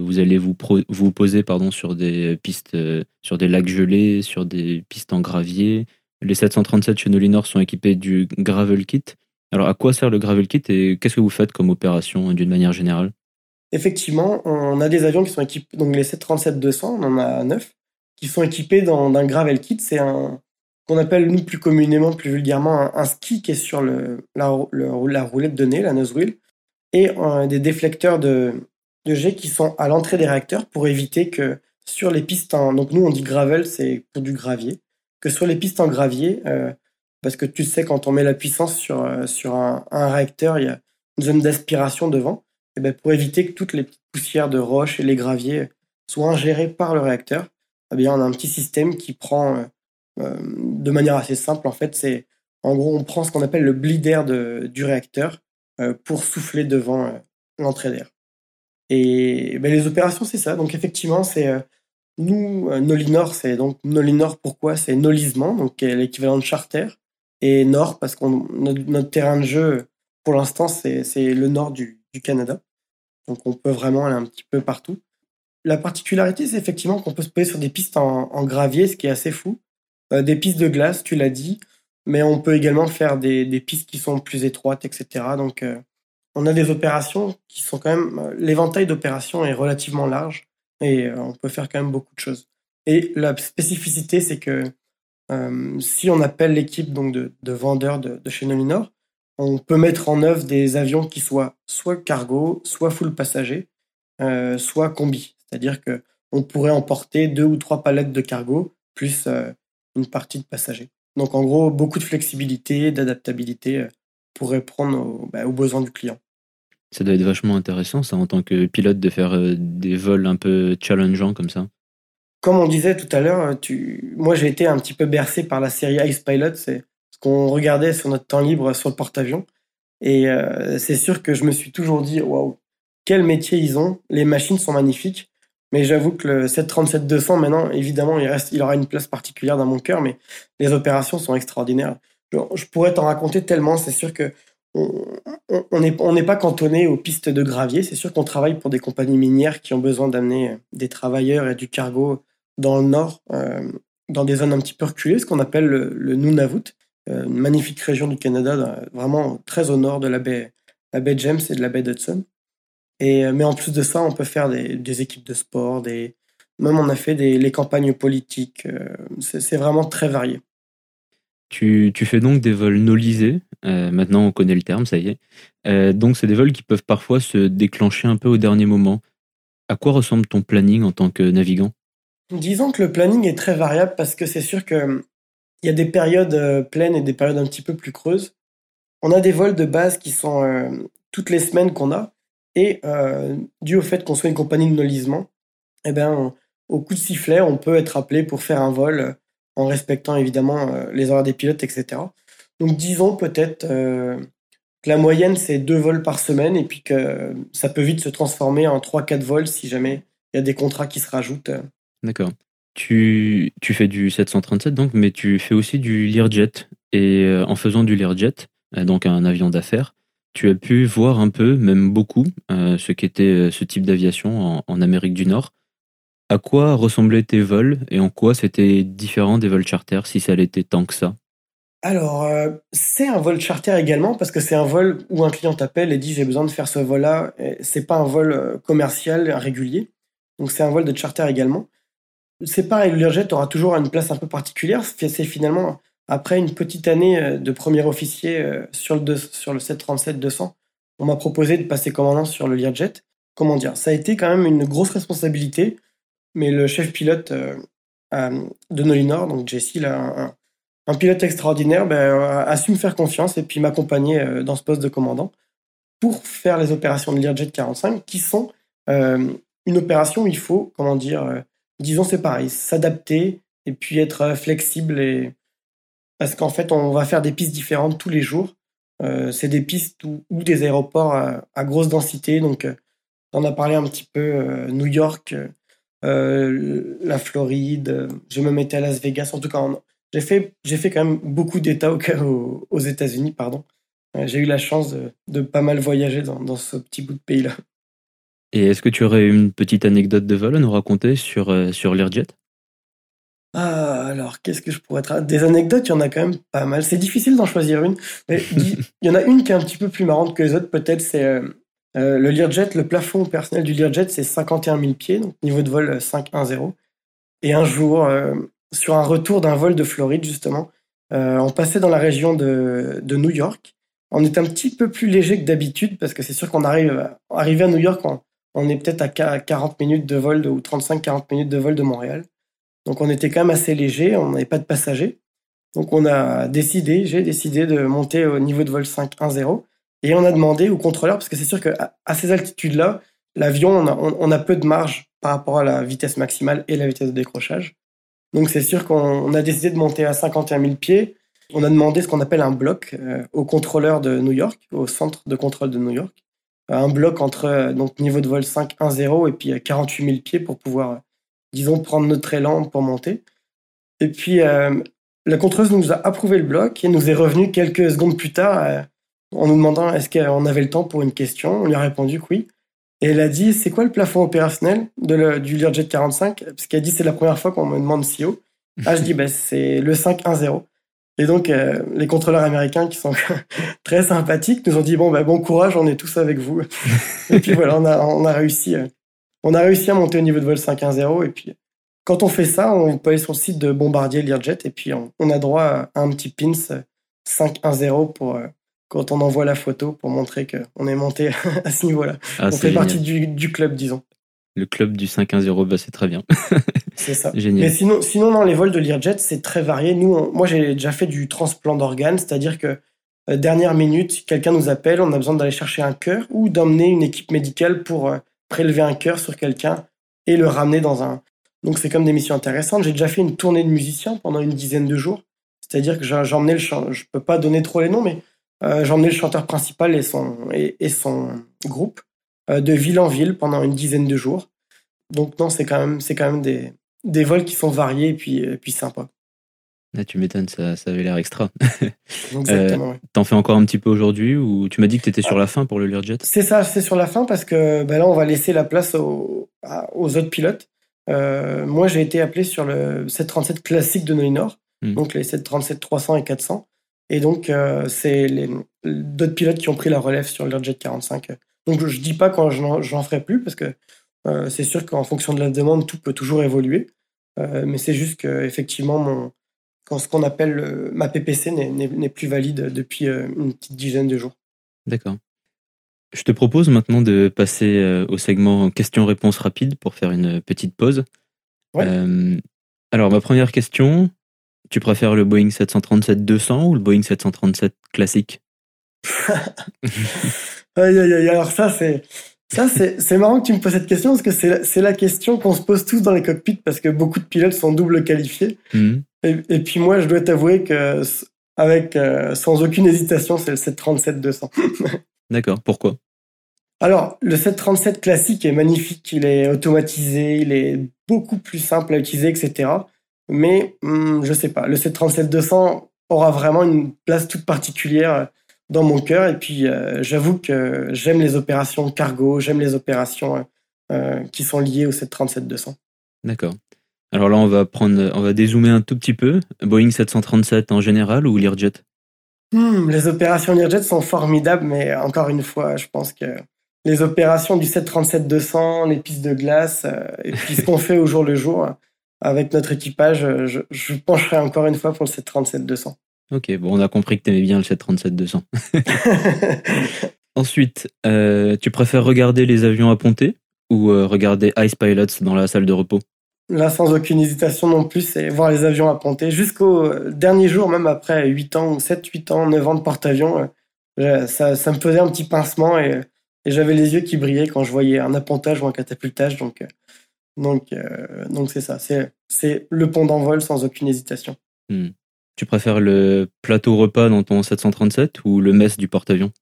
vous allez vous, vous poser pardon, sur des pistes, sur des lacs gelés, sur des pistes en gravier. Les 737 chez Nolinor sont équipés du Gravel Kit. Alors, à quoi sert le Gravel Kit et qu'est-ce que vous faites comme opération d'une manière générale? Effectivement, on a des avions qui sont équipés, donc les 737-200, on en a neuf, qui sont équipés d'un gravel kit. C'est un qu'on appelle nous plus communément, plus vulgairement, un, ski qui est sur la, roulette de nez, la nose wheel, et des déflecteurs de, de jet qui sont à l'entrée des réacteurs pour éviter que sur les pistes en, donc nous on dit gravel, c'est pour du gravier, que sur les pistes en gravier, euh, parce que tu sais quand on met la puissance sur, euh, sur un, réacteur, il y a une zone d'aspiration devant. Eh ben, pour éviter que toutes les poussières de roches et les graviers soient ingérés par le réacteur, eh bien, on a un petit système qui prend euh, de manière assez simple. En fait, c'est en gros, on prend ce qu'on appelle le bleed air du réacteur pour souffler devant l'entrée d'air. Et ben, les opérations, c'est ça. Donc effectivement, c'est nous, Nolinor, c'est donc Nolinor pourquoi? C'est nolisement, donc l'équivalent de charter, et Nord parce que notre, terrain de jeu, pour l'instant, c'est le nord du, Canada. Donc on peut vraiment aller un petit peu partout. La particularité, c'est effectivement qu'on peut se poser sur des pistes en, gravier, ce qui est assez fou. Euh, des pistes de glace, tu l'as dit, mais on peut également faire des, pistes qui sont plus étroites, etc. Donc euh, on a des opérations qui sont quand même... Euh, l'éventail d'opérations est relativement large et on peut faire quand même beaucoup de choses. Et la spécificité, c'est que si on appelle l'équipe donc de, vendeurs de, chez Nolinor, on peut mettre en œuvre des avions qui soient soit cargo, soit full passager, euh, soit combi. C'est-à-dire que on pourrait emporter deux ou trois palettes de cargo plus euh, une partie de passagers. Donc en gros, beaucoup de flexibilité, d'adaptabilité euh, pour répondre bah, aux, besoins du client. Ça doit être vachement intéressant, ça, en tant que pilote, de faire des vols un peu challengeants comme ça. Comme on disait tout à l'heure, moi j'ai été un petit peu bercé par la série Ice Pilot. C'est qu'on regardait sur notre temps libre sur le porte-avions. Et euh, c'est sûr que je me suis toujours dit, waouh, quel métier ils ont. Les machines sont magnifiques. Mais j'avoue que le 737-200, maintenant, évidemment, il aura une place particulière dans mon cœur, mais les opérations sont extraordinaires. Je, pourrais t'en raconter tellement, c'est sûr que on n'est on pas cantonné aux pistes de gravier. C'est sûr qu'on travaille pour des compagnies minières qui ont besoin d'amener des travailleurs et du cargo dans le nord, euh, dans des zones un petit peu reculées, ce qu'on appelle le, le Nunavut. Euh, une magnifique région du Canada, vraiment très au nord de la baie, la baie James et de la baie d'Hudson. Et, euh, mais en plus de ça, on peut faire des, équipes de sport, des, même on a fait des, les campagnes politiques. Euh, c'est vraiment très varié. Tu, fais donc des vols nolisés. maintenant, on connaît le terme, ça y est. donc, c'est des vols qui peuvent parfois se déclencher un peu au dernier moment. À quoi ressemble ton planning en tant que navigant? Disons que le planning est très variable parce que c'est sûr qu'il y a des périodes pleines et des périodes un petit peu plus creuses. On a des vols de base qui sont toutes les semaines qu'on a. Et dû au fait qu'on soit une compagnie de nolisement, eh ben, au coup de sifflet, on peut être appelé pour faire un vol euh, en respectant évidemment euh, les horaires des pilotes, etc. Donc disons peut-être euh, que la moyenne c'est deux vols par semaine et puis que ça peut vite se transformer en 3-4 vols si jamais il y a des contrats qui se rajoutent. D'accord. Tu, tu, fais du 737 donc, mais tu fais aussi du Learjet. Et en faisant du Learjet, donc un avion d'affaires, tu as pu voir un peu, même beaucoup, ce qu'était ce type d'aviation en, Amérique du Nord. À quoi ressemblaient tes vols et en quoi c'était différent des vols charter, si ça l'était tant que ça? Alors, euh, c'est un vol charter également parce que c'est un vol où un client t'appelle et dit j'ai besoin de faire ce vol-là. C'est pas un vol euh, commercial régulier, donc c'est un vol de charter également. C'est pareil, le aura toujours une place un peu particulière. C'est finalement après une petite année euh, de premier officier sur le, sur le 737-200, on m'a proposé de passer commandant sur le Learjet. Comment dire? Ça a été quand même une grosse responsabilité mais le chef pilote euh, de Nolinor, donc Jesse, un, un, pilote extraordinaire, ben, a su me faire confiance et puis m'accompagner euh, dans ce poste de commandant pour faire les opérations de Learjet 45, qui sont euh, une opération où il faut, comment dire, disons c'est pareil, s'adapter et puis être flexible parce qu'en fait on va faire des pistes différentes tous les jours. c'est des pistes ou, des aéroports à, grosse densité, donc on a parlé un petit peu New York, euh, la Floride, je me mettais à Las Vegas. En tout cas, j'ai fait, j'ai fait quand même beaucoup d'États aux, aux États-Unis, pardon. Euh, j'ai eu la chance de, pas mal voyager dans, ce petit bout de pays-là. Et est-ce que tu aurais une petite anecdote de vol à nous raconter sur, euh, sur l'Airjet? Ah, alors, qu'est-ce que je pourrais être Des anecdotes, il y en a quand même pas mal. C'est difficile d'en choisir une. Mais il y en a une qui est un petit peu plus marrante que les autres, peut-être. C'est euh, le Learjet, le plafond personnel du Learjet, c'est 51 000 pieds, donc niveau de vol 510. Et un jour, euh, sur un retour d'un vol de Floride, justement, euh, on passait dans la région de, New York. On est un petit peu plus léger que d'habitude, parce que c'est sûr qu'on arrive à New York, on, est peut-être à 40 minutes de vol ou 35-40 minutes de vol de Montréal. Donc on était quand même assez léger, on n'avait pas de passagers. Donc on a décidé, j'ai décidé de monter au niveau de vol 510 et on a demandé au contrôleur, parce que c'est sûr qu'à ces altitudes-là, l'avion, on a, peu de marge par rapport à la vitesse maximale et la vitesse de décrochage. Donc c'est sûr qu'on a décidé de monter à 51 000 pieds. On a demandé ce qu'on appelle un bloc euh, au contrôleur de New York, au centre de contrôle de New York. Euh, un bloc entre euh, donc niveau de vol 5-1-0 et puis 48 000 pieds pour pouvoir, disons, prendre notre élan pour monter. Et puis la contrôleuse nous a approuvé le bloc et nous est revenu quelques secondes plus tard en nous demandant est-ce qu'on avait le temps pour une question? On lui a répondu que oui. Et elle a dit c'est quoi le plafond opérationnel de du Learjet 45 Parce qu'elle a dit c'est la première fois qu'on me demande si haut. Ah, je dis bah, c'est le 510. Et donc euh, les contrôleurs américains qui sont très sympathiques nous ont dit bon bah, bon courage, on est tous avec vous. et puis voilà, on a, on a réussi. Euh, on a réussi à monter au niveau de vol 510 et puis quand on fait ça, on peut aller sur le site de Bombardier Learjet et puis on, on a droit à un petit pins 510 pour euh, quand on envoie la photo pour montrer qu'on est monté à ce niveau-là. Ah, on fait partie du, club, disons. Le club du 5-1-0, bah, c'est très bien. c'est ça. Génial. Mais sinon, sinon, dans les vols de Learjet, c'est très varié. Nous, moi, j'ai déjà fait du transplant d'organes, c'est-à-dire que euh, dernière minute, quelqu'un nous appelle, on a besoin d'aller chercher un cœur ou d'emmener une équipe médicale pour euh, prélever un cœur sur quelqu'un et le ramener dans un. Donc, c'est comme des missions intéressantes. J'ai déjà fait une tournée de musiciens pendant une dizaine de jours. C'est-à-dire que j'emmenais le chant. Je peux pas donner trop les noms, mais J'emmenais le chanteur principal et son, et, son groupe euh, de ville en ville pendant une dizaine de jours. Donc non, c'est quand même, c'est quand même des, des vols qui sont variés et puis, et puis sympas. Ah, tu m'étonnes, ça, ça avait l'air extra. Exactement. Euh, T'en fais encore un petit peu aujourd'hui ou tu m'as dit que tu étais sur la fin pour le Learjet? C'est ça, c'est sur la fin parce que ben là, on va laisser la place aux, aux autres pilotes. Euh, moi, j'ai été appelé sur le 737 classique de Nolinor, hmm. donc les 737 300 et 400. Et donc, euh, c'est d'autres pilotes qui ont pris la relève sur le Jet 45. Donc, je dis pas quand j'en ferai plus, parce que euh, c'est sûr qu'en fonction de la demande, tout peut toujours évoluer. Euh, mais c'est juste qu'effectivement, mon, quand ce qu'on appelle ma PPC n'est plus valide depuis une petite dizaine de jours. D'accord. Je te propose maintenant de passer au segment questions-réponses rapides pour faire une petite pause. alors, ma première question, tu préfères le Boeing 737-200 ou le Boeing 737 classique aïe, aïe, aïe, alors ça, c'est ça, c'est marrant que tu me poses cette question parce que c'est la, question qu'on se pose tous dans les cockpits parce que beaucoup de pilotes sont double qualifiés. Mhm. Et, puis moi, je dois t'avouer que avec euh, sans aucune hésitation, c'est le 737-200. D'accord. Pourquoi? Alors, le 737 classique est magnifique. Il est automatisé, il est beaucoup plus simple à utiliser, etc. Mais hmm, je sais pas. Le 737-200 aura vraiment une place toute particulière dans mon cœur. Et puis, euh, j'avoue que j'aime les opérations cargo, j'aime les opérations euh, euh, qui sont liées au 737-200. D'accord. Alors là, on va prendre, on va dézoomer un tout petit peu. Boeing 737 en général ou Learjet? Hmm, Les opérations Learjet sont formidables, mais encore une fois, je pense que les opérations du 737-200, les pistes de glace, et puis ce qu'on fait au jour le jour avec notre équipage, je, je pencherai encore une fois pour le 737-200. Ok, bon, on a compris que tu aimais bien le 737-200. Ensuite, euh, tu préfères regarder les avions à ponter ou euh, regarder Ice Pilots dans la salle de repos? Là, sans aucune hésitation non plus, c'est voir les avions à ponter. Jusqu'au euh, dernier jour, même après 8 ans, ou 7, 8 ans, 9 ans de porte-avions, ça, ça, me faisait un petit pincement et, j'avais les yeux qui brillaient quand je voyais un appontage ou un catapultage. Donc, donc, donc c'est ça. C'est le pont d'envol sans aucune hésitation. Hmm. Tu préfères le plateau repas dans ton 737 ou le mess du porte-avions?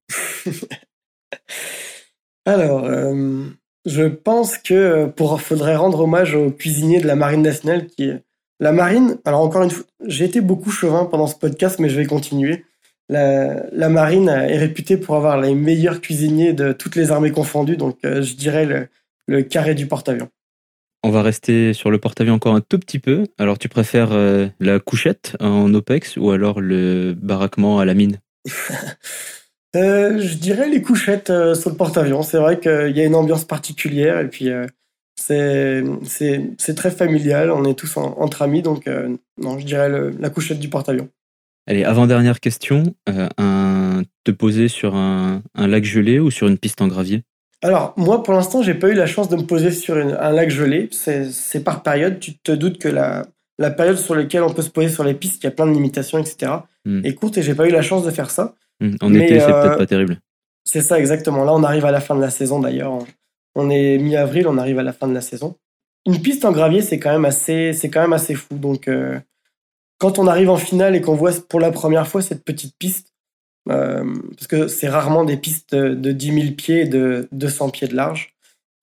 Alors, euh, je pense que pour faudrait rendre hommage aux cuisiniers de la marine nationale qui est la marine. Alors encore une fois, j'ai été beaucoup chauvin pendant ce podcast, mais je vais continuer. La, marine est réputée pour avoir les meilleurs cuisiniers de toutes les armées confondues, donc euh, je dirais le carré du porte-avions. On va rester sur le porte-avions encore un tout petit peu. Alors, tu préfères euh, la couchette en OPEX ou alors le baraquement à la mine? Euh, Je dirais les couchettes euh, sur le porte-avions. C'est vrai qu'il y a une ambiance particulière et puis c'est très familial. On est tous entre amis, donc non, je dirais la couchette du porte-avions. Allez, avant-dernière question. un, te poser sur un lac gelé ou sur une piste en gravier? Alors, moi, pour l'instant, j'ai pas eu la chance de me poser sur un lac gelé. C'est par période. Tu te doutes que la, la période sur laquelle on peut se poser sur les pistes, il y a plein de limitations, etc., hmm. est courte et j'ai pas eu la chance de faire ça. Hmm. En été, c'est peut-être euh, pas terrible. C'est ça, exactement. Là, on arrive à la fin de la saison, d'ailleurs. On est mi-avril, on arrive à la fin de la saison. Une piste en gravier, c'est quand même assez, c'est quand même assez fou. Donc, euh, quand on arrive en finale et qu'on voit pour la première fois cette petite piste, parce que c'est rarement des pistes de 10 000 pieds et de 200 pieds de large.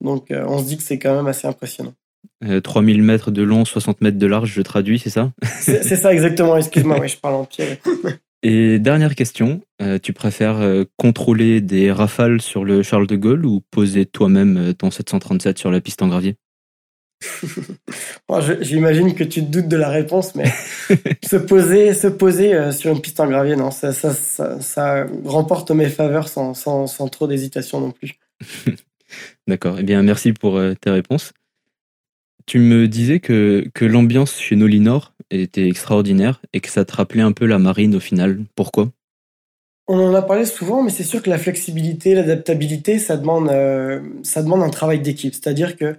Donc euh, on se dit que c'est quand même assez impressionnant. 3000 euh, mètres de long, 60 mètres de large, je traduis, c'est ça? C'est ça exactement, excuse-moi, oui, je parle en pied. Et dernière question, tu préfères contrôler des rafales sur le Charles de Gaulle ou poser toi-même ton 737 sur la piste en gravier? J'imagine que tu te doutes de la réponse, mais se poser, se poser euh, sur une piste en gravier, non, ça, ça, ça, remporte mes faveurs sans, sans, sans trop d'hésitation non plus. D'accord. Eh bien, merci pour euh, tes réponses. Tu me disais que, que l'ambiance chez Nolinor était extraordinaire et que ça te rappelait un peu la marine au final. Pourquoi? On en a parlé souvent, mais c'est sûr que la flexibilité, l'adaptabilité, ça demande, euh, ça demande un travail d'équipe. C'est-à-dire que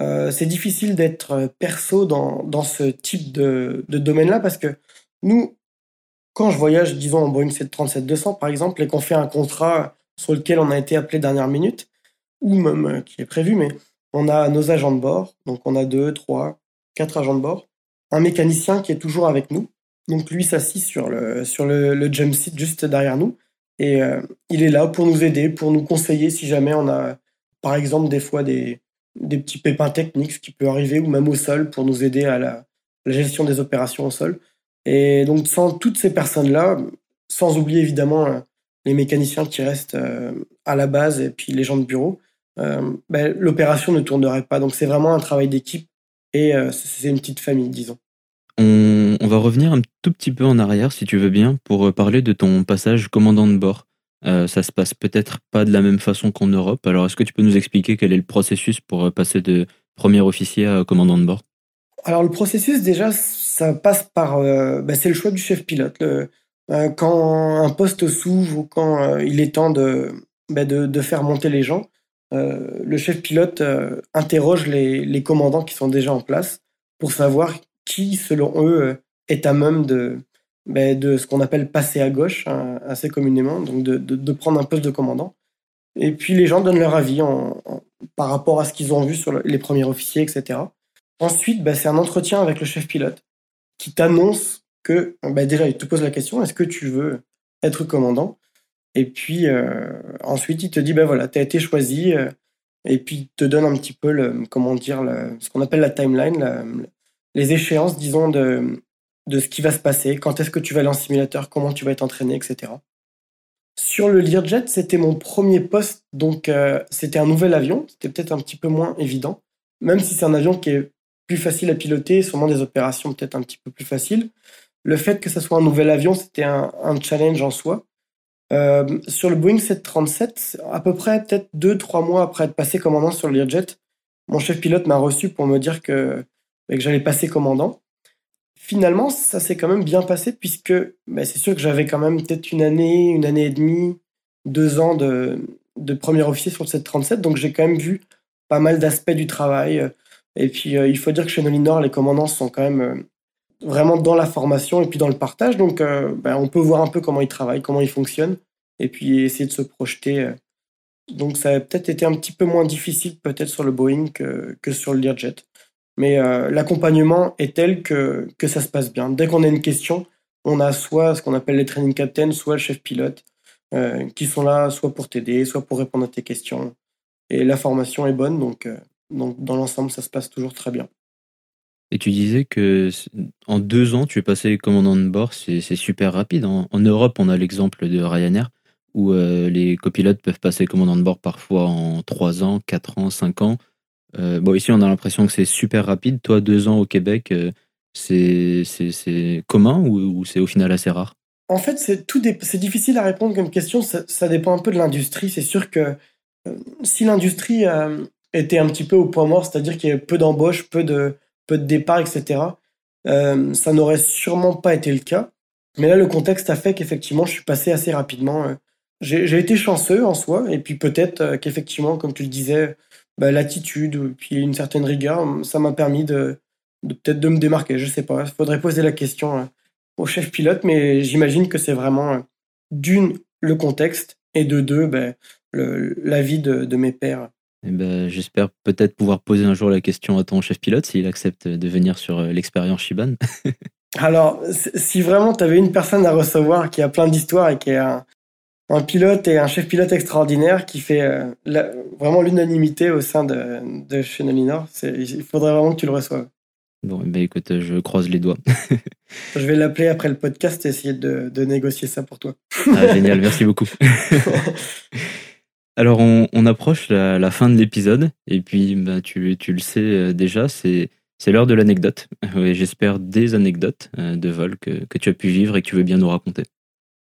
euh, c'est difficile d'être euh, perso dans, dans ce type de, de domaine-là parce que nous, quand je voyage, disons en Boeing 737-200 par exemple, et qu'on fait un contrat sur lequel on a été appelé dernière minute, ou même euh, qui est prévu, mais on a nos agents de bord, donc on a deux, trois, quatre agents de bord, un mécanicien qui est toujours avec nous, donc lui s'assit sur le, sur le, le jump seat juste derrière nous, et il est là pour nous aider, pour nous conseiller si jamais on a, par exemple, des fois des, des petits pépins techniques, ce qui peut arriver, ou même au sol, pour nous aider à la, gestion des opérations au sol. Et donc, sans toutes ces personnes-là, sans oublier évidemment euh, les mécaniciens qui restent euh, à la base et puis les gens de bureau, euh, ben, l'opération ne tournerait pas. Donc, c'est vraiment un travail d'équipe et c'est une petite famille, disons. On, on, va revenir un tout petit peu en arrière, si tu veux bien, pour parler de ton passage commandant de bord. Euh, ça se passe peut-être pas de la même façon qu'en Europe. Alors, est-ce que tu peux nous expliquer quel est le processus pour euh, passer de premier officier à commandant de bord? Alors, le processus, déjà, ça passe par, bah, c'est le choix du chef pilote. quand un poste s'ouvre ou quand il est temps de, bah, de, de, faire monter les gens, le chef pilote interroge les, commandants qui sont déjà en place pour savoir qui, selon eux, est à même de, bah, de ce qu'on appelle passer à gauche, hein, assez communément, donc de, de, prendre un poste de commandant. Et puis les gens donnent leur avis en, par rapport à ce qu'ils ont vu sur les premiers officiers, etc. Ensuite, bah, c'est un entretien avec le chef pilote qui t'annonce que, bah, déjà, il te pose la question, est-ce que tu veux être commandant? Et puis, euh, ensuite, il te dit, ben voilà, tu as été choisi, euh, et puis il te donne un petit peu, comment dire, ce qu'on appelle la timeline, les échéances, disons, de, de ce qui va se passer, quand est-ce que tu vas aller en simulateur, comment tu vas être entraîné, etc. Sur le Learjet, c'était mon premier poste, donc euh, c'était un nouvel avion, c'était peut-être un petit peu moins évident, même si c'est un avion qui est plus facile à piloter, sûrement des opérations peut-être un petit peu plus faciles. Le fait que ce soit un nouvel avion, c'était un, challenge en soi. Euh, sur le Boeing 737, à peu près peut-être deux, trois mois après être passé commandant sur le Learjet, mon chef pilote m'a reçu pour me dire que, que j'allais passer commandant finalement, ça s'est quand même bien passé puisque bah, c'est sûr que j'avais quand même peut-être une année, une année et demie, deux ans de, de premier officier sur le 737. Donc j'ai quand même vu pas mal d'aspects du travail. Et puis euh, il faut dire que chez Nolinor, les commandants sont quand même euh, vraiment dans la formation et puis dans le partage. Donc euh, bah, on peut voir un peu comment ils travaillent, comment ils fonctionnent et puis essayer de se projeter. Donc ça a peut-être été un petit peu moins difficile peut-être sur le Boeing que, que sur le Learjet. Mais euh, l'accompagnement est tel que, ça se passe bien. Dès qu'on a une question, on a soit ce qu'on appelle les training captains, soit le chef pilote, euh, qui sont là soit pour t'aider, soit pour répondre à tes questions. Et la formation est bonne, donc, euh, dans l'ensemble, ça se passe toujours très bien. Et tu disais que en deux ans, tu es passé commandant de bord, c'est super rapide. En, Europe, on a l'exemple de Ryanair, où les copilotes peuvent passer commandant de bord parfois en trois ans, quatre ans, cinq ans. Euh, bon, ici, on a l'impression que c'est super rapide. Toi, deux ans au Québec, euh, c'est commun ou, c'est au final assez rare? En fait, c'est difficile à répondre comme question. Ça, dépend un peu de l'industrie. C'est sûr que euh, si l'industrie était un petit peu au point mort, c'est-à-dire qu'il y avait peu d'embauches, peu de, peu de départs, etc., ça n'aurait sûrement pas été le cas. Mais là, le contexte a fait qu'effectivement, je suis passé assez rapidement. J'ai été chanceux en soi, et puis peut-être qu'effectivement, comme tu le disais, bah, l'attitude, puis une certaine rigueur, ça m'a permis de, de peut-être de me démarquer. Je sais pas. Il faudrait poser la question euh, au chef pilote, mais j'imagine que c'est vraiment euh, d'une le contexte et de deux ben, l'avis de, de mes pairs. Eh ben, J'espère peut-être pouvoir poser un jour la question à ton chef pilote s'il accepte de venir sur euh, l'expérience Shiban. Alors, si vraiment tu avais une personne à recevoir qui a plein d'histoires et qui est un, un pilote et un chef pilote extraordinaire qui fait euh, vraiment l'unanimité au sein de, de chez Nolinor. Il faudrait vraiment que tu le reçoives. Bon, ben écoute, je croise les doigts. je vais l'appeler après le podcast et essayer de, de négocier ça pour toi. ah, génial, merci beaucoup. Alors, on, on approche la, la, fin de l'épisode et puis ben, tu, tu le sais euh, déjà, c'est c'est l'heure de l'anecdote. J'espère des anecdotes euh, de vol que, que tu as pu vivre et que tu veux bien nous raconter.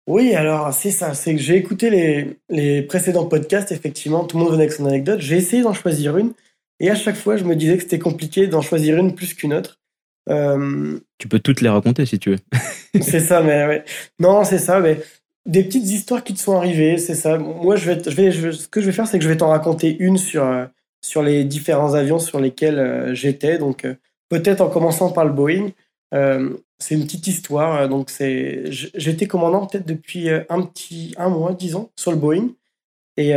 Oui, alors c'est ça, c'est que j'ai écouté les, les précédents podcasts, effectivement, tout le monde venait avec son anecdote. J'ai essayé d'en choisir une, et à chaque fois, je me disais que c'était compliqué d'en choisir une plus qu'une autre. Euh... Tu peux toutes les raconter si tu veux. c'est ça, mais ouais. Non, c'est ça, mais des petites histoires qui te sont arrivées, c'est ça. Moi, je vais, je vais, je, ce que je vais faire, c'est que je vais t'en raconter une sur, euh, sur les différents avions sur lesquels euh, j'étais. Donc, peut-être en commençant par le Boeing. Euh, c'est une petite histoire. Euh, donc, j'étais commandant peut-être depuis euh, un petit, un mois, disons, sur le Boeing. Et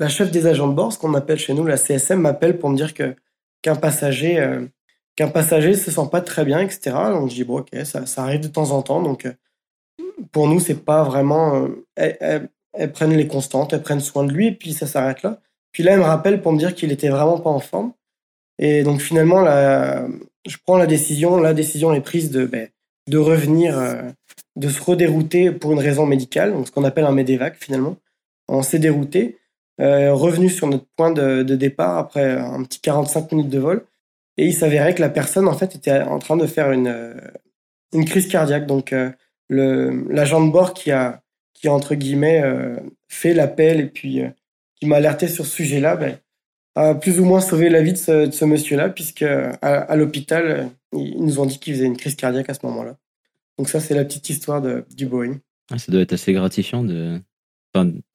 la chef des agents de bord, ce qu'on appelle chez nous la CSM, m'appelle pour me dire que qu'un passager, euh, qu'un passager se sent pas très bien, etc. Donc, je dis bon, ok, ça, arrive de temps en temps. Donc, pour nous, c'est pas vraiment. Elles, elles, prennent les constantes, elles prennent soin de lui, et puis ça s'arrête là. Puis là, elle me rappelle pour me dire qu'il était vraiment pas en forme. Et donc, finalement, la, je prends la décision, la décision est prise de, ben, de revenir, euh, de se redérouter pour une raison médicale, donc ce qu'on appelle un MEDEVAC finalement. On s'est dérouté, euh, revenu sur notre point de, de, départ après un petit 45 minutes de vol, et il s'avérait que la personne en fait était en train de faire une, euh, une crise cardiaque. Donc euh, l'agent de bord qui a qui entre guillemets fait l'appel et puis qui m'a alerté sur ce sujet-là, ben, a plus ou moins sauvé la vie de ce, monsieur-là, puisque à, à l'hôpital, ils nous ont dit qu'ils faisaient une crise cardiaque à ce moment-là. Donc ça, c'est la petite histoire de, du Boeing. Ah, ça doit être assez gratifiant de,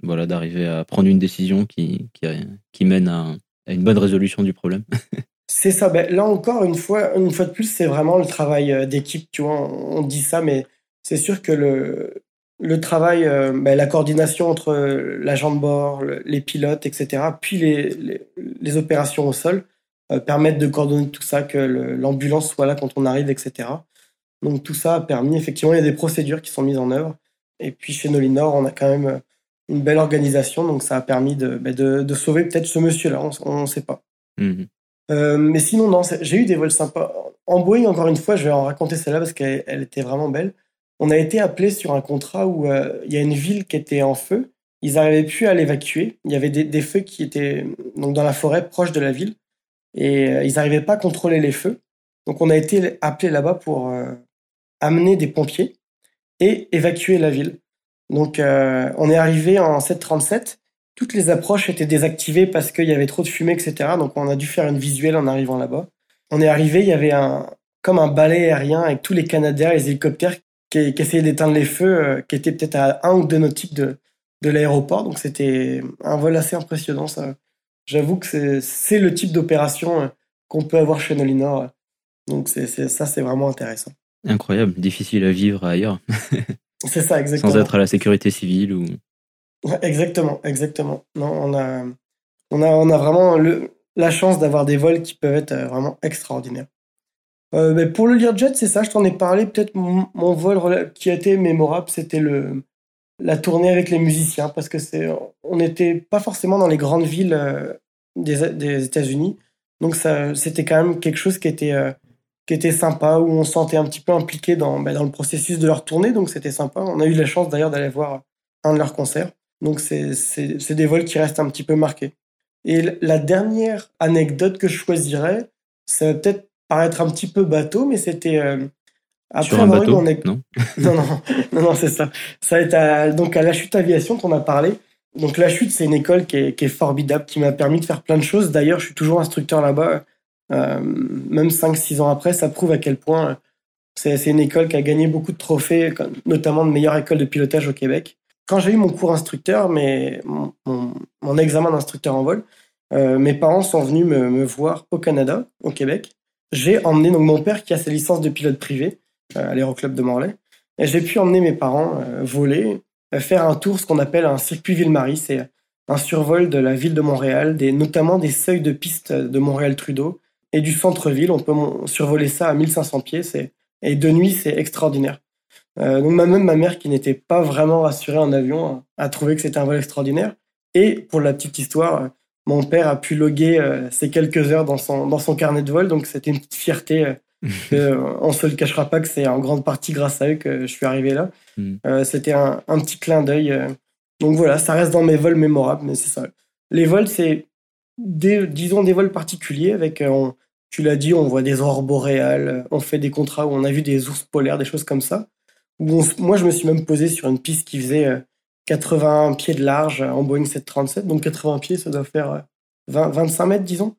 voilà, d'arriver à prendre une décision qui, qui, qui mène à, à, une bonne résolution du problème. c'est ça. Ben, là encore, une fois, une fois de plus, c'est vraiment le travail euh, d'équipe. Tu vois, on, dit ça, mais c'est sûr que le, le travail, euh, ben, la coordination entre l'agent de bord, les pilotes, etc., puis les, les, les opérations au sol, euh, permettent de coordonner tout ça, que l'ambulance soit là quand on arrive, etc. Donc tout ça a permis, effectivement, il y a des procédures qui sont mises en œuvre. Et puis chez Nolinor, on a quand même une belle organisation, donc ça a permis de, ben, de, de sauver peut-être ce monsieur-là, on ne sait pas. Mmh euh, mais sinon, non, j'ai eu des vols sympas. En Boeing, encore une fois, je vais en raconter celle-là parce qu'elle était vraiment belle. On a été appelé sur un contrat où euh, il y a une ville qui était en feu. Ils n'arrivaient plus à l'évacuer. Il y avait des, feux qui étaient donc dans la forêt proche de la ville et euh, ils n'arrivaient pas à contrôler les feux. Donc on a été appelé là-bas pour amener des pompiers et évacuer la ville. Donc, euh, on est arrivé en 737. Toutes les approches étaient désactivées parce qu'il y avait trop de fumée, etc. Donc, on a dû faire une visuelle en arrivant là-bas. On est arrivé, il y avait un, comme un balai aérien avec tous les Canadiens les hélicoptères qui, qui essayaient d'éteindre les feux, euh, qui étaient peut-être à un ou deux nautiques de, de l'aéroport. Donc, c'était un vol assez impressionnant, ça. J'avoue que c'est le type d'opération euh, qu'on peut avoir chez Nolinor. Donc, c'est ça, c'est vraiment intéressant. Incroyable, difficile à vivre ailleurs. C'est ça, exactement. Sans être à la sécurité civile ou. Exactement, exactement. Non, on a, on a, on a vraiment le, la chance d'avoir des vols qui peuvent être euh, vraiment extraordinaires. Euh, mais pour le Learjet, c'est ça, je t'en ai parlé. Peut-être mon, vol qui a été mémorable, c'était le la tournée avec les musiciens, parce que c'est, on n'était pas forcément dans les grandes villes euh, des, États-Unis, donc c'était quand même quelque chose qui était qui était sympa, où on se sentait un petit peu impliqué dans, ben, dans le processus de leur tournée, donc c'était sympa. On a eu la chance d'ailleurs d'aller voir un de leurs concerts. Donc c'est des vols qui restent un petit peu marqués. Et la dernière anecdote que je choisirais, ça va peut-être paraître un petit peu bateau, mais c'était euh, après un bateau, non, non, non, non, non c'est ça. Ça être à, donc à la chute aviation qu'on a parlé. Donc la chute, c'est une école qui est, qui est formidable, qui m'a permis de faire plein de choses. D'ailleurs, je suis toujours instructeur là-bas. Euh, même 5-6 ans après, ça prouve à quel point euh, c'est une école qui a gagné beaucoup de trophées, notamment de meilleure école de pilotage au Québec. Quand j'ai eu mon cours instructeur, mais mon, mon, examen d'instructeur en vol, euh, mes parents sont venus me, me, voir au Canada, au Québec. J'ai emmené donc mon père qui a sa licence de pilote privé à l'Aéroclub de Morlaix. Et j'ai pu emmener mes parents voler, faire un tour, ce qu'on appelle un circuit Ville-Marie. C'est un survol de la ville de Montréal, notamment des seuils de piste de Montréal-Trudeau, et du centre-ville. On peut survoler ça à 1500 pieds. C'est et de nuit, c'est extraordinaire. Euh, donc même ma mère, qui n'était pas vraiment rassurée en avion, a trouvé que c'était un vol extraordinaire. Et pour la petite histoire, mon père a pu loguer euh, ces quelques heures dans son dans son carnet de vol. Donc c'était une petite fierté. Euh, euh, on se le cachera pas que c'est en grande partie grâce à eux que je suis arrivé là. Mm. Euh, c'était un, un, petit clin d'œil. donc voilà, ça reste dans mes vols mémorables, mais c'est ça. Les vols, c'est des, disons des vols particuliers avec on, tu l'as dit, on voit des aurores boréales, on fait des contrats où on a vu des ours polaires, des choses comme ça. moi, je me suis même posé sur une piste qui faisait 80 euh, pieds de large en Boeing 737. Donc 80 pieds, ça doit faire 20, euh, 25 mètres, disons.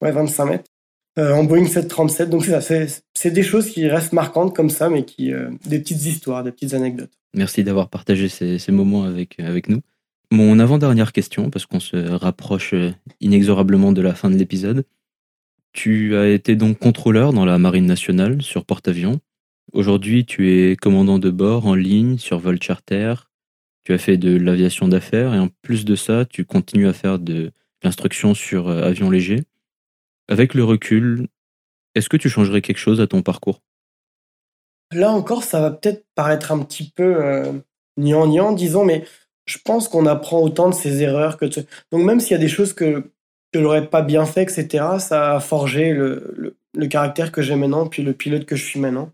Ouais, 25 mètres. Euh, en Boeing 737. Donc c'est des choses qui restent marquantes comme ça, mais qui des petites histoires, des petites anecdotes. Merci d'avoir partagé ces, ces, moments avec, avec nous. Mon avant-dernière question, parce qu'on se rapproche inexorablement de la fin de l'épisode. Tu as été donc contrôleur dans la Marine nationale sur porte-avions. Aujourd'hui, tu es commandant de bord en ligne sur vol charter. Tu as fait de l'aviation d'affaires et en plus de ça, tu continues à faire de l'instruction sur euh, avions légers. Avec le recul, est-ce que tu changerais quelque chose à ton parcours? Là encore, ça va peut-être paraître un petit peu euh, niant disons, mais je pense qu'on apprend autant de ses erreurs que Donc même s'il y a des choses que je l'aurais pas bien fait, etc., ça a forgé le, le, caractère que j'ai maintenant, puis le pilote que je suis maintenant.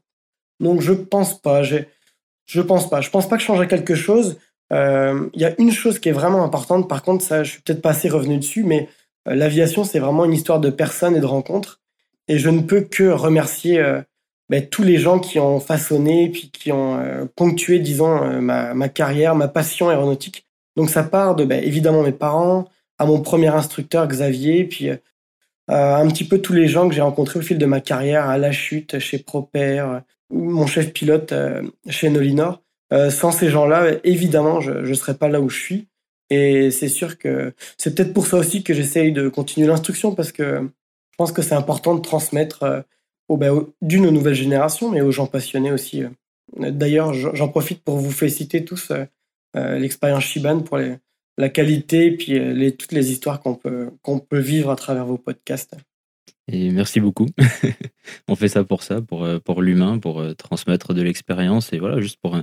Donc je pense pas. Je pense pas. Je pense pas que je changerais quelque chose. Il euh, y a une chose qui est vraiment importante. Par contre, ça, je suis peut-être pas assez revenu dessus, mais euh, l'aviation, c'est vraiment une histoire de personnes et de rencontres. Et je ne peux que remercier euh, ben, tous les gens qui ont façonné, puis qui ont ponctué, disons, ma, ma, carrière, ma passion aéronautique. Donc ça part de, ben, évidemment, mes parents, à mon premier instructeur Xavier, puis un petit peu tous les gens que j'ai rencontrés au fil de ma carrière, à La Chute, chez Proper, mon chef pilote chez Nolinor. Sans ces gens-là, évidemment, je ne serais pas là où je suis. Et c'est sûr que c'est peut-être pour ça aussi que j'essaye de continuer l'instruction parce que je pense que c'est important de transmettre ben, d'une aux nouvelles générations, mais aux gens passionnés aussi. D'ailleurs, j'en profite pour vous féliciter tous l'expérience Shiban pour la qualité et puis euh, les, toutes les histoires qu'on peut, qu'on peut vivre à travers vos podcasts. Et merci beaucoup. On fait ça pour ça, pour, euh, pour l'humain, pour euh, transmettre de l'expérience et voilà, juste pour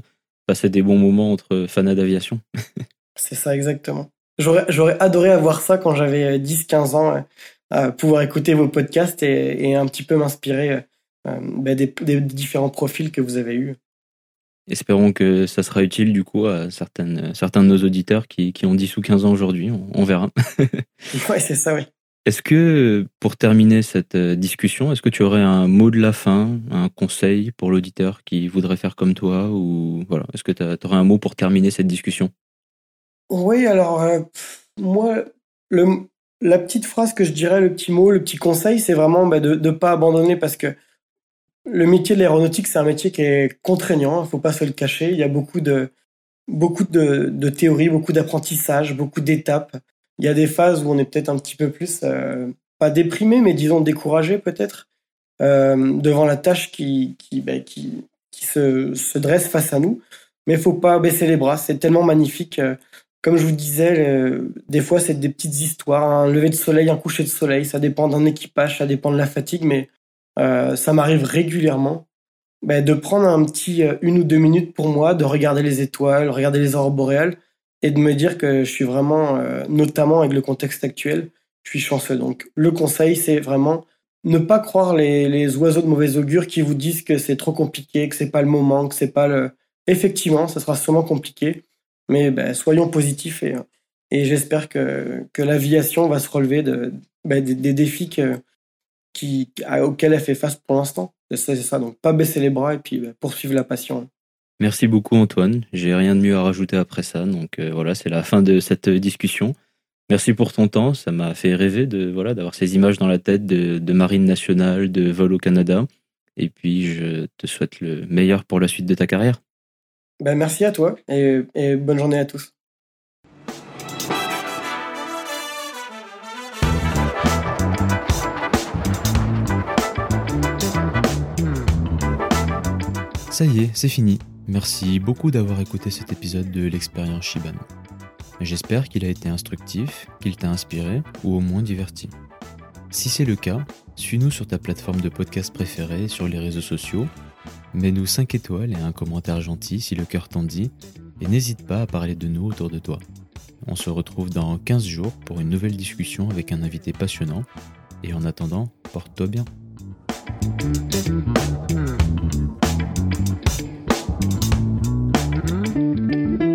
passer des bons moments entre fans d'aviation. C'est ça, exactement. J'aurais, adoré avoir ça quand j'avais 10-15 ans, à pouvoir écouter vos podcasts et, et un petit peu m'inspirer ben, des, des, différents profils que vous avez eus. Espérons que ça sera utile du coup à certaines, certains de nos auditeurs qui, qui ont 10 ou 15 ans aujourd'hui. On, verra. ouais, c'est ça, oui. Est-ce que, pour terminer cette euh, discussion, est-ce que tu aurais un mot de la fin, un conseil pour l'auditeur qui voudrait faire comme toi ou voilà, Est-ce que tu aurais un mot pour terminer cette discussion? Oui, alors euh, moi, la petite phrase que je dirais, le petit mot, le petit conseil, c'est vraiment bah, de ne pas abandonner parce que le métier de l'aéronautique, c'est un métier qui est contraignant, il ne faut pas se le cacher. Il y a beaucoup de, beaucoup théories, beaucoup d'apprentissage, beaucoup d'étapes. Il y a des phases où on est peut-être un petit peu plus, euh, pas déprimé, mais disons découragé peut-être, euh, devant la tâche qui, qui, ben, qui, qui se, se, dresse face à nous. Mais il faut pas baisser les bras, c'est tellement magnifique. Comme je vous disais, des fois c'est des petites histoires, un lever de soleil, un coucher de soleil, ça dépend d'un équipage, ça dépend de la fatigue, mais euh, ça m'arrive régulièrement ben, de prendre un petit euh, une ou deux minutes pour moi, de regarder les étoiles, regarder les aurores boréales et de me dire que je suis vraiment, euh, notamment avec le contexte actuel, je suis chanceux. Donc le conseil, c'est vraiment ne pas croire les, les, oiseaux de mauvais augure qui vous disent que c'est trop compliqué, que c'est pas le moment, que c'est pas le. Effectivement, ça sera sûrement compliqué, mais ben, soyons positifs et, et j'espère que, que l'aviation va se relever de, ben, des, défis qui, auquel elle fait face pour l'instant. C'est ça, donc pas baisser les bras et puis bah, poursuivre la passion. Merci beaucoup Antoine, j'ai rien de mieux à rajouter après ça, donc euh, voilà, c'est la fin de cette discussion. Merci pour ton temps, ça m'a fait rêver de voilà d'avoir ces images dans la tête de, de, marine nationale, de vol au Canada, et puis je te souhaite le meilleur pour la suite de ta carrière. Ben, merci à toi et, et bonne journée à tous. Ça y est, c'est fini. Merci beaucoup d'avoir écouté cet épisode de l'expérience Shibano. J'espère qu'il a été instructif, qu'il t'a inspiré ou au moins diverti. Si c'est le cas, suis-nous sur ta plateforme de podcast préférée sur les réseaux sociaux, mets-nous 5 étoiles et un commentaire gentil si le cœur t'en dit, et n'hésite pas à parler de nous autour de toi. On se retrouve dans 15 jours pour une nouvelle discussion avec un invité passionnant, et en attendant, porte-toi bien. Música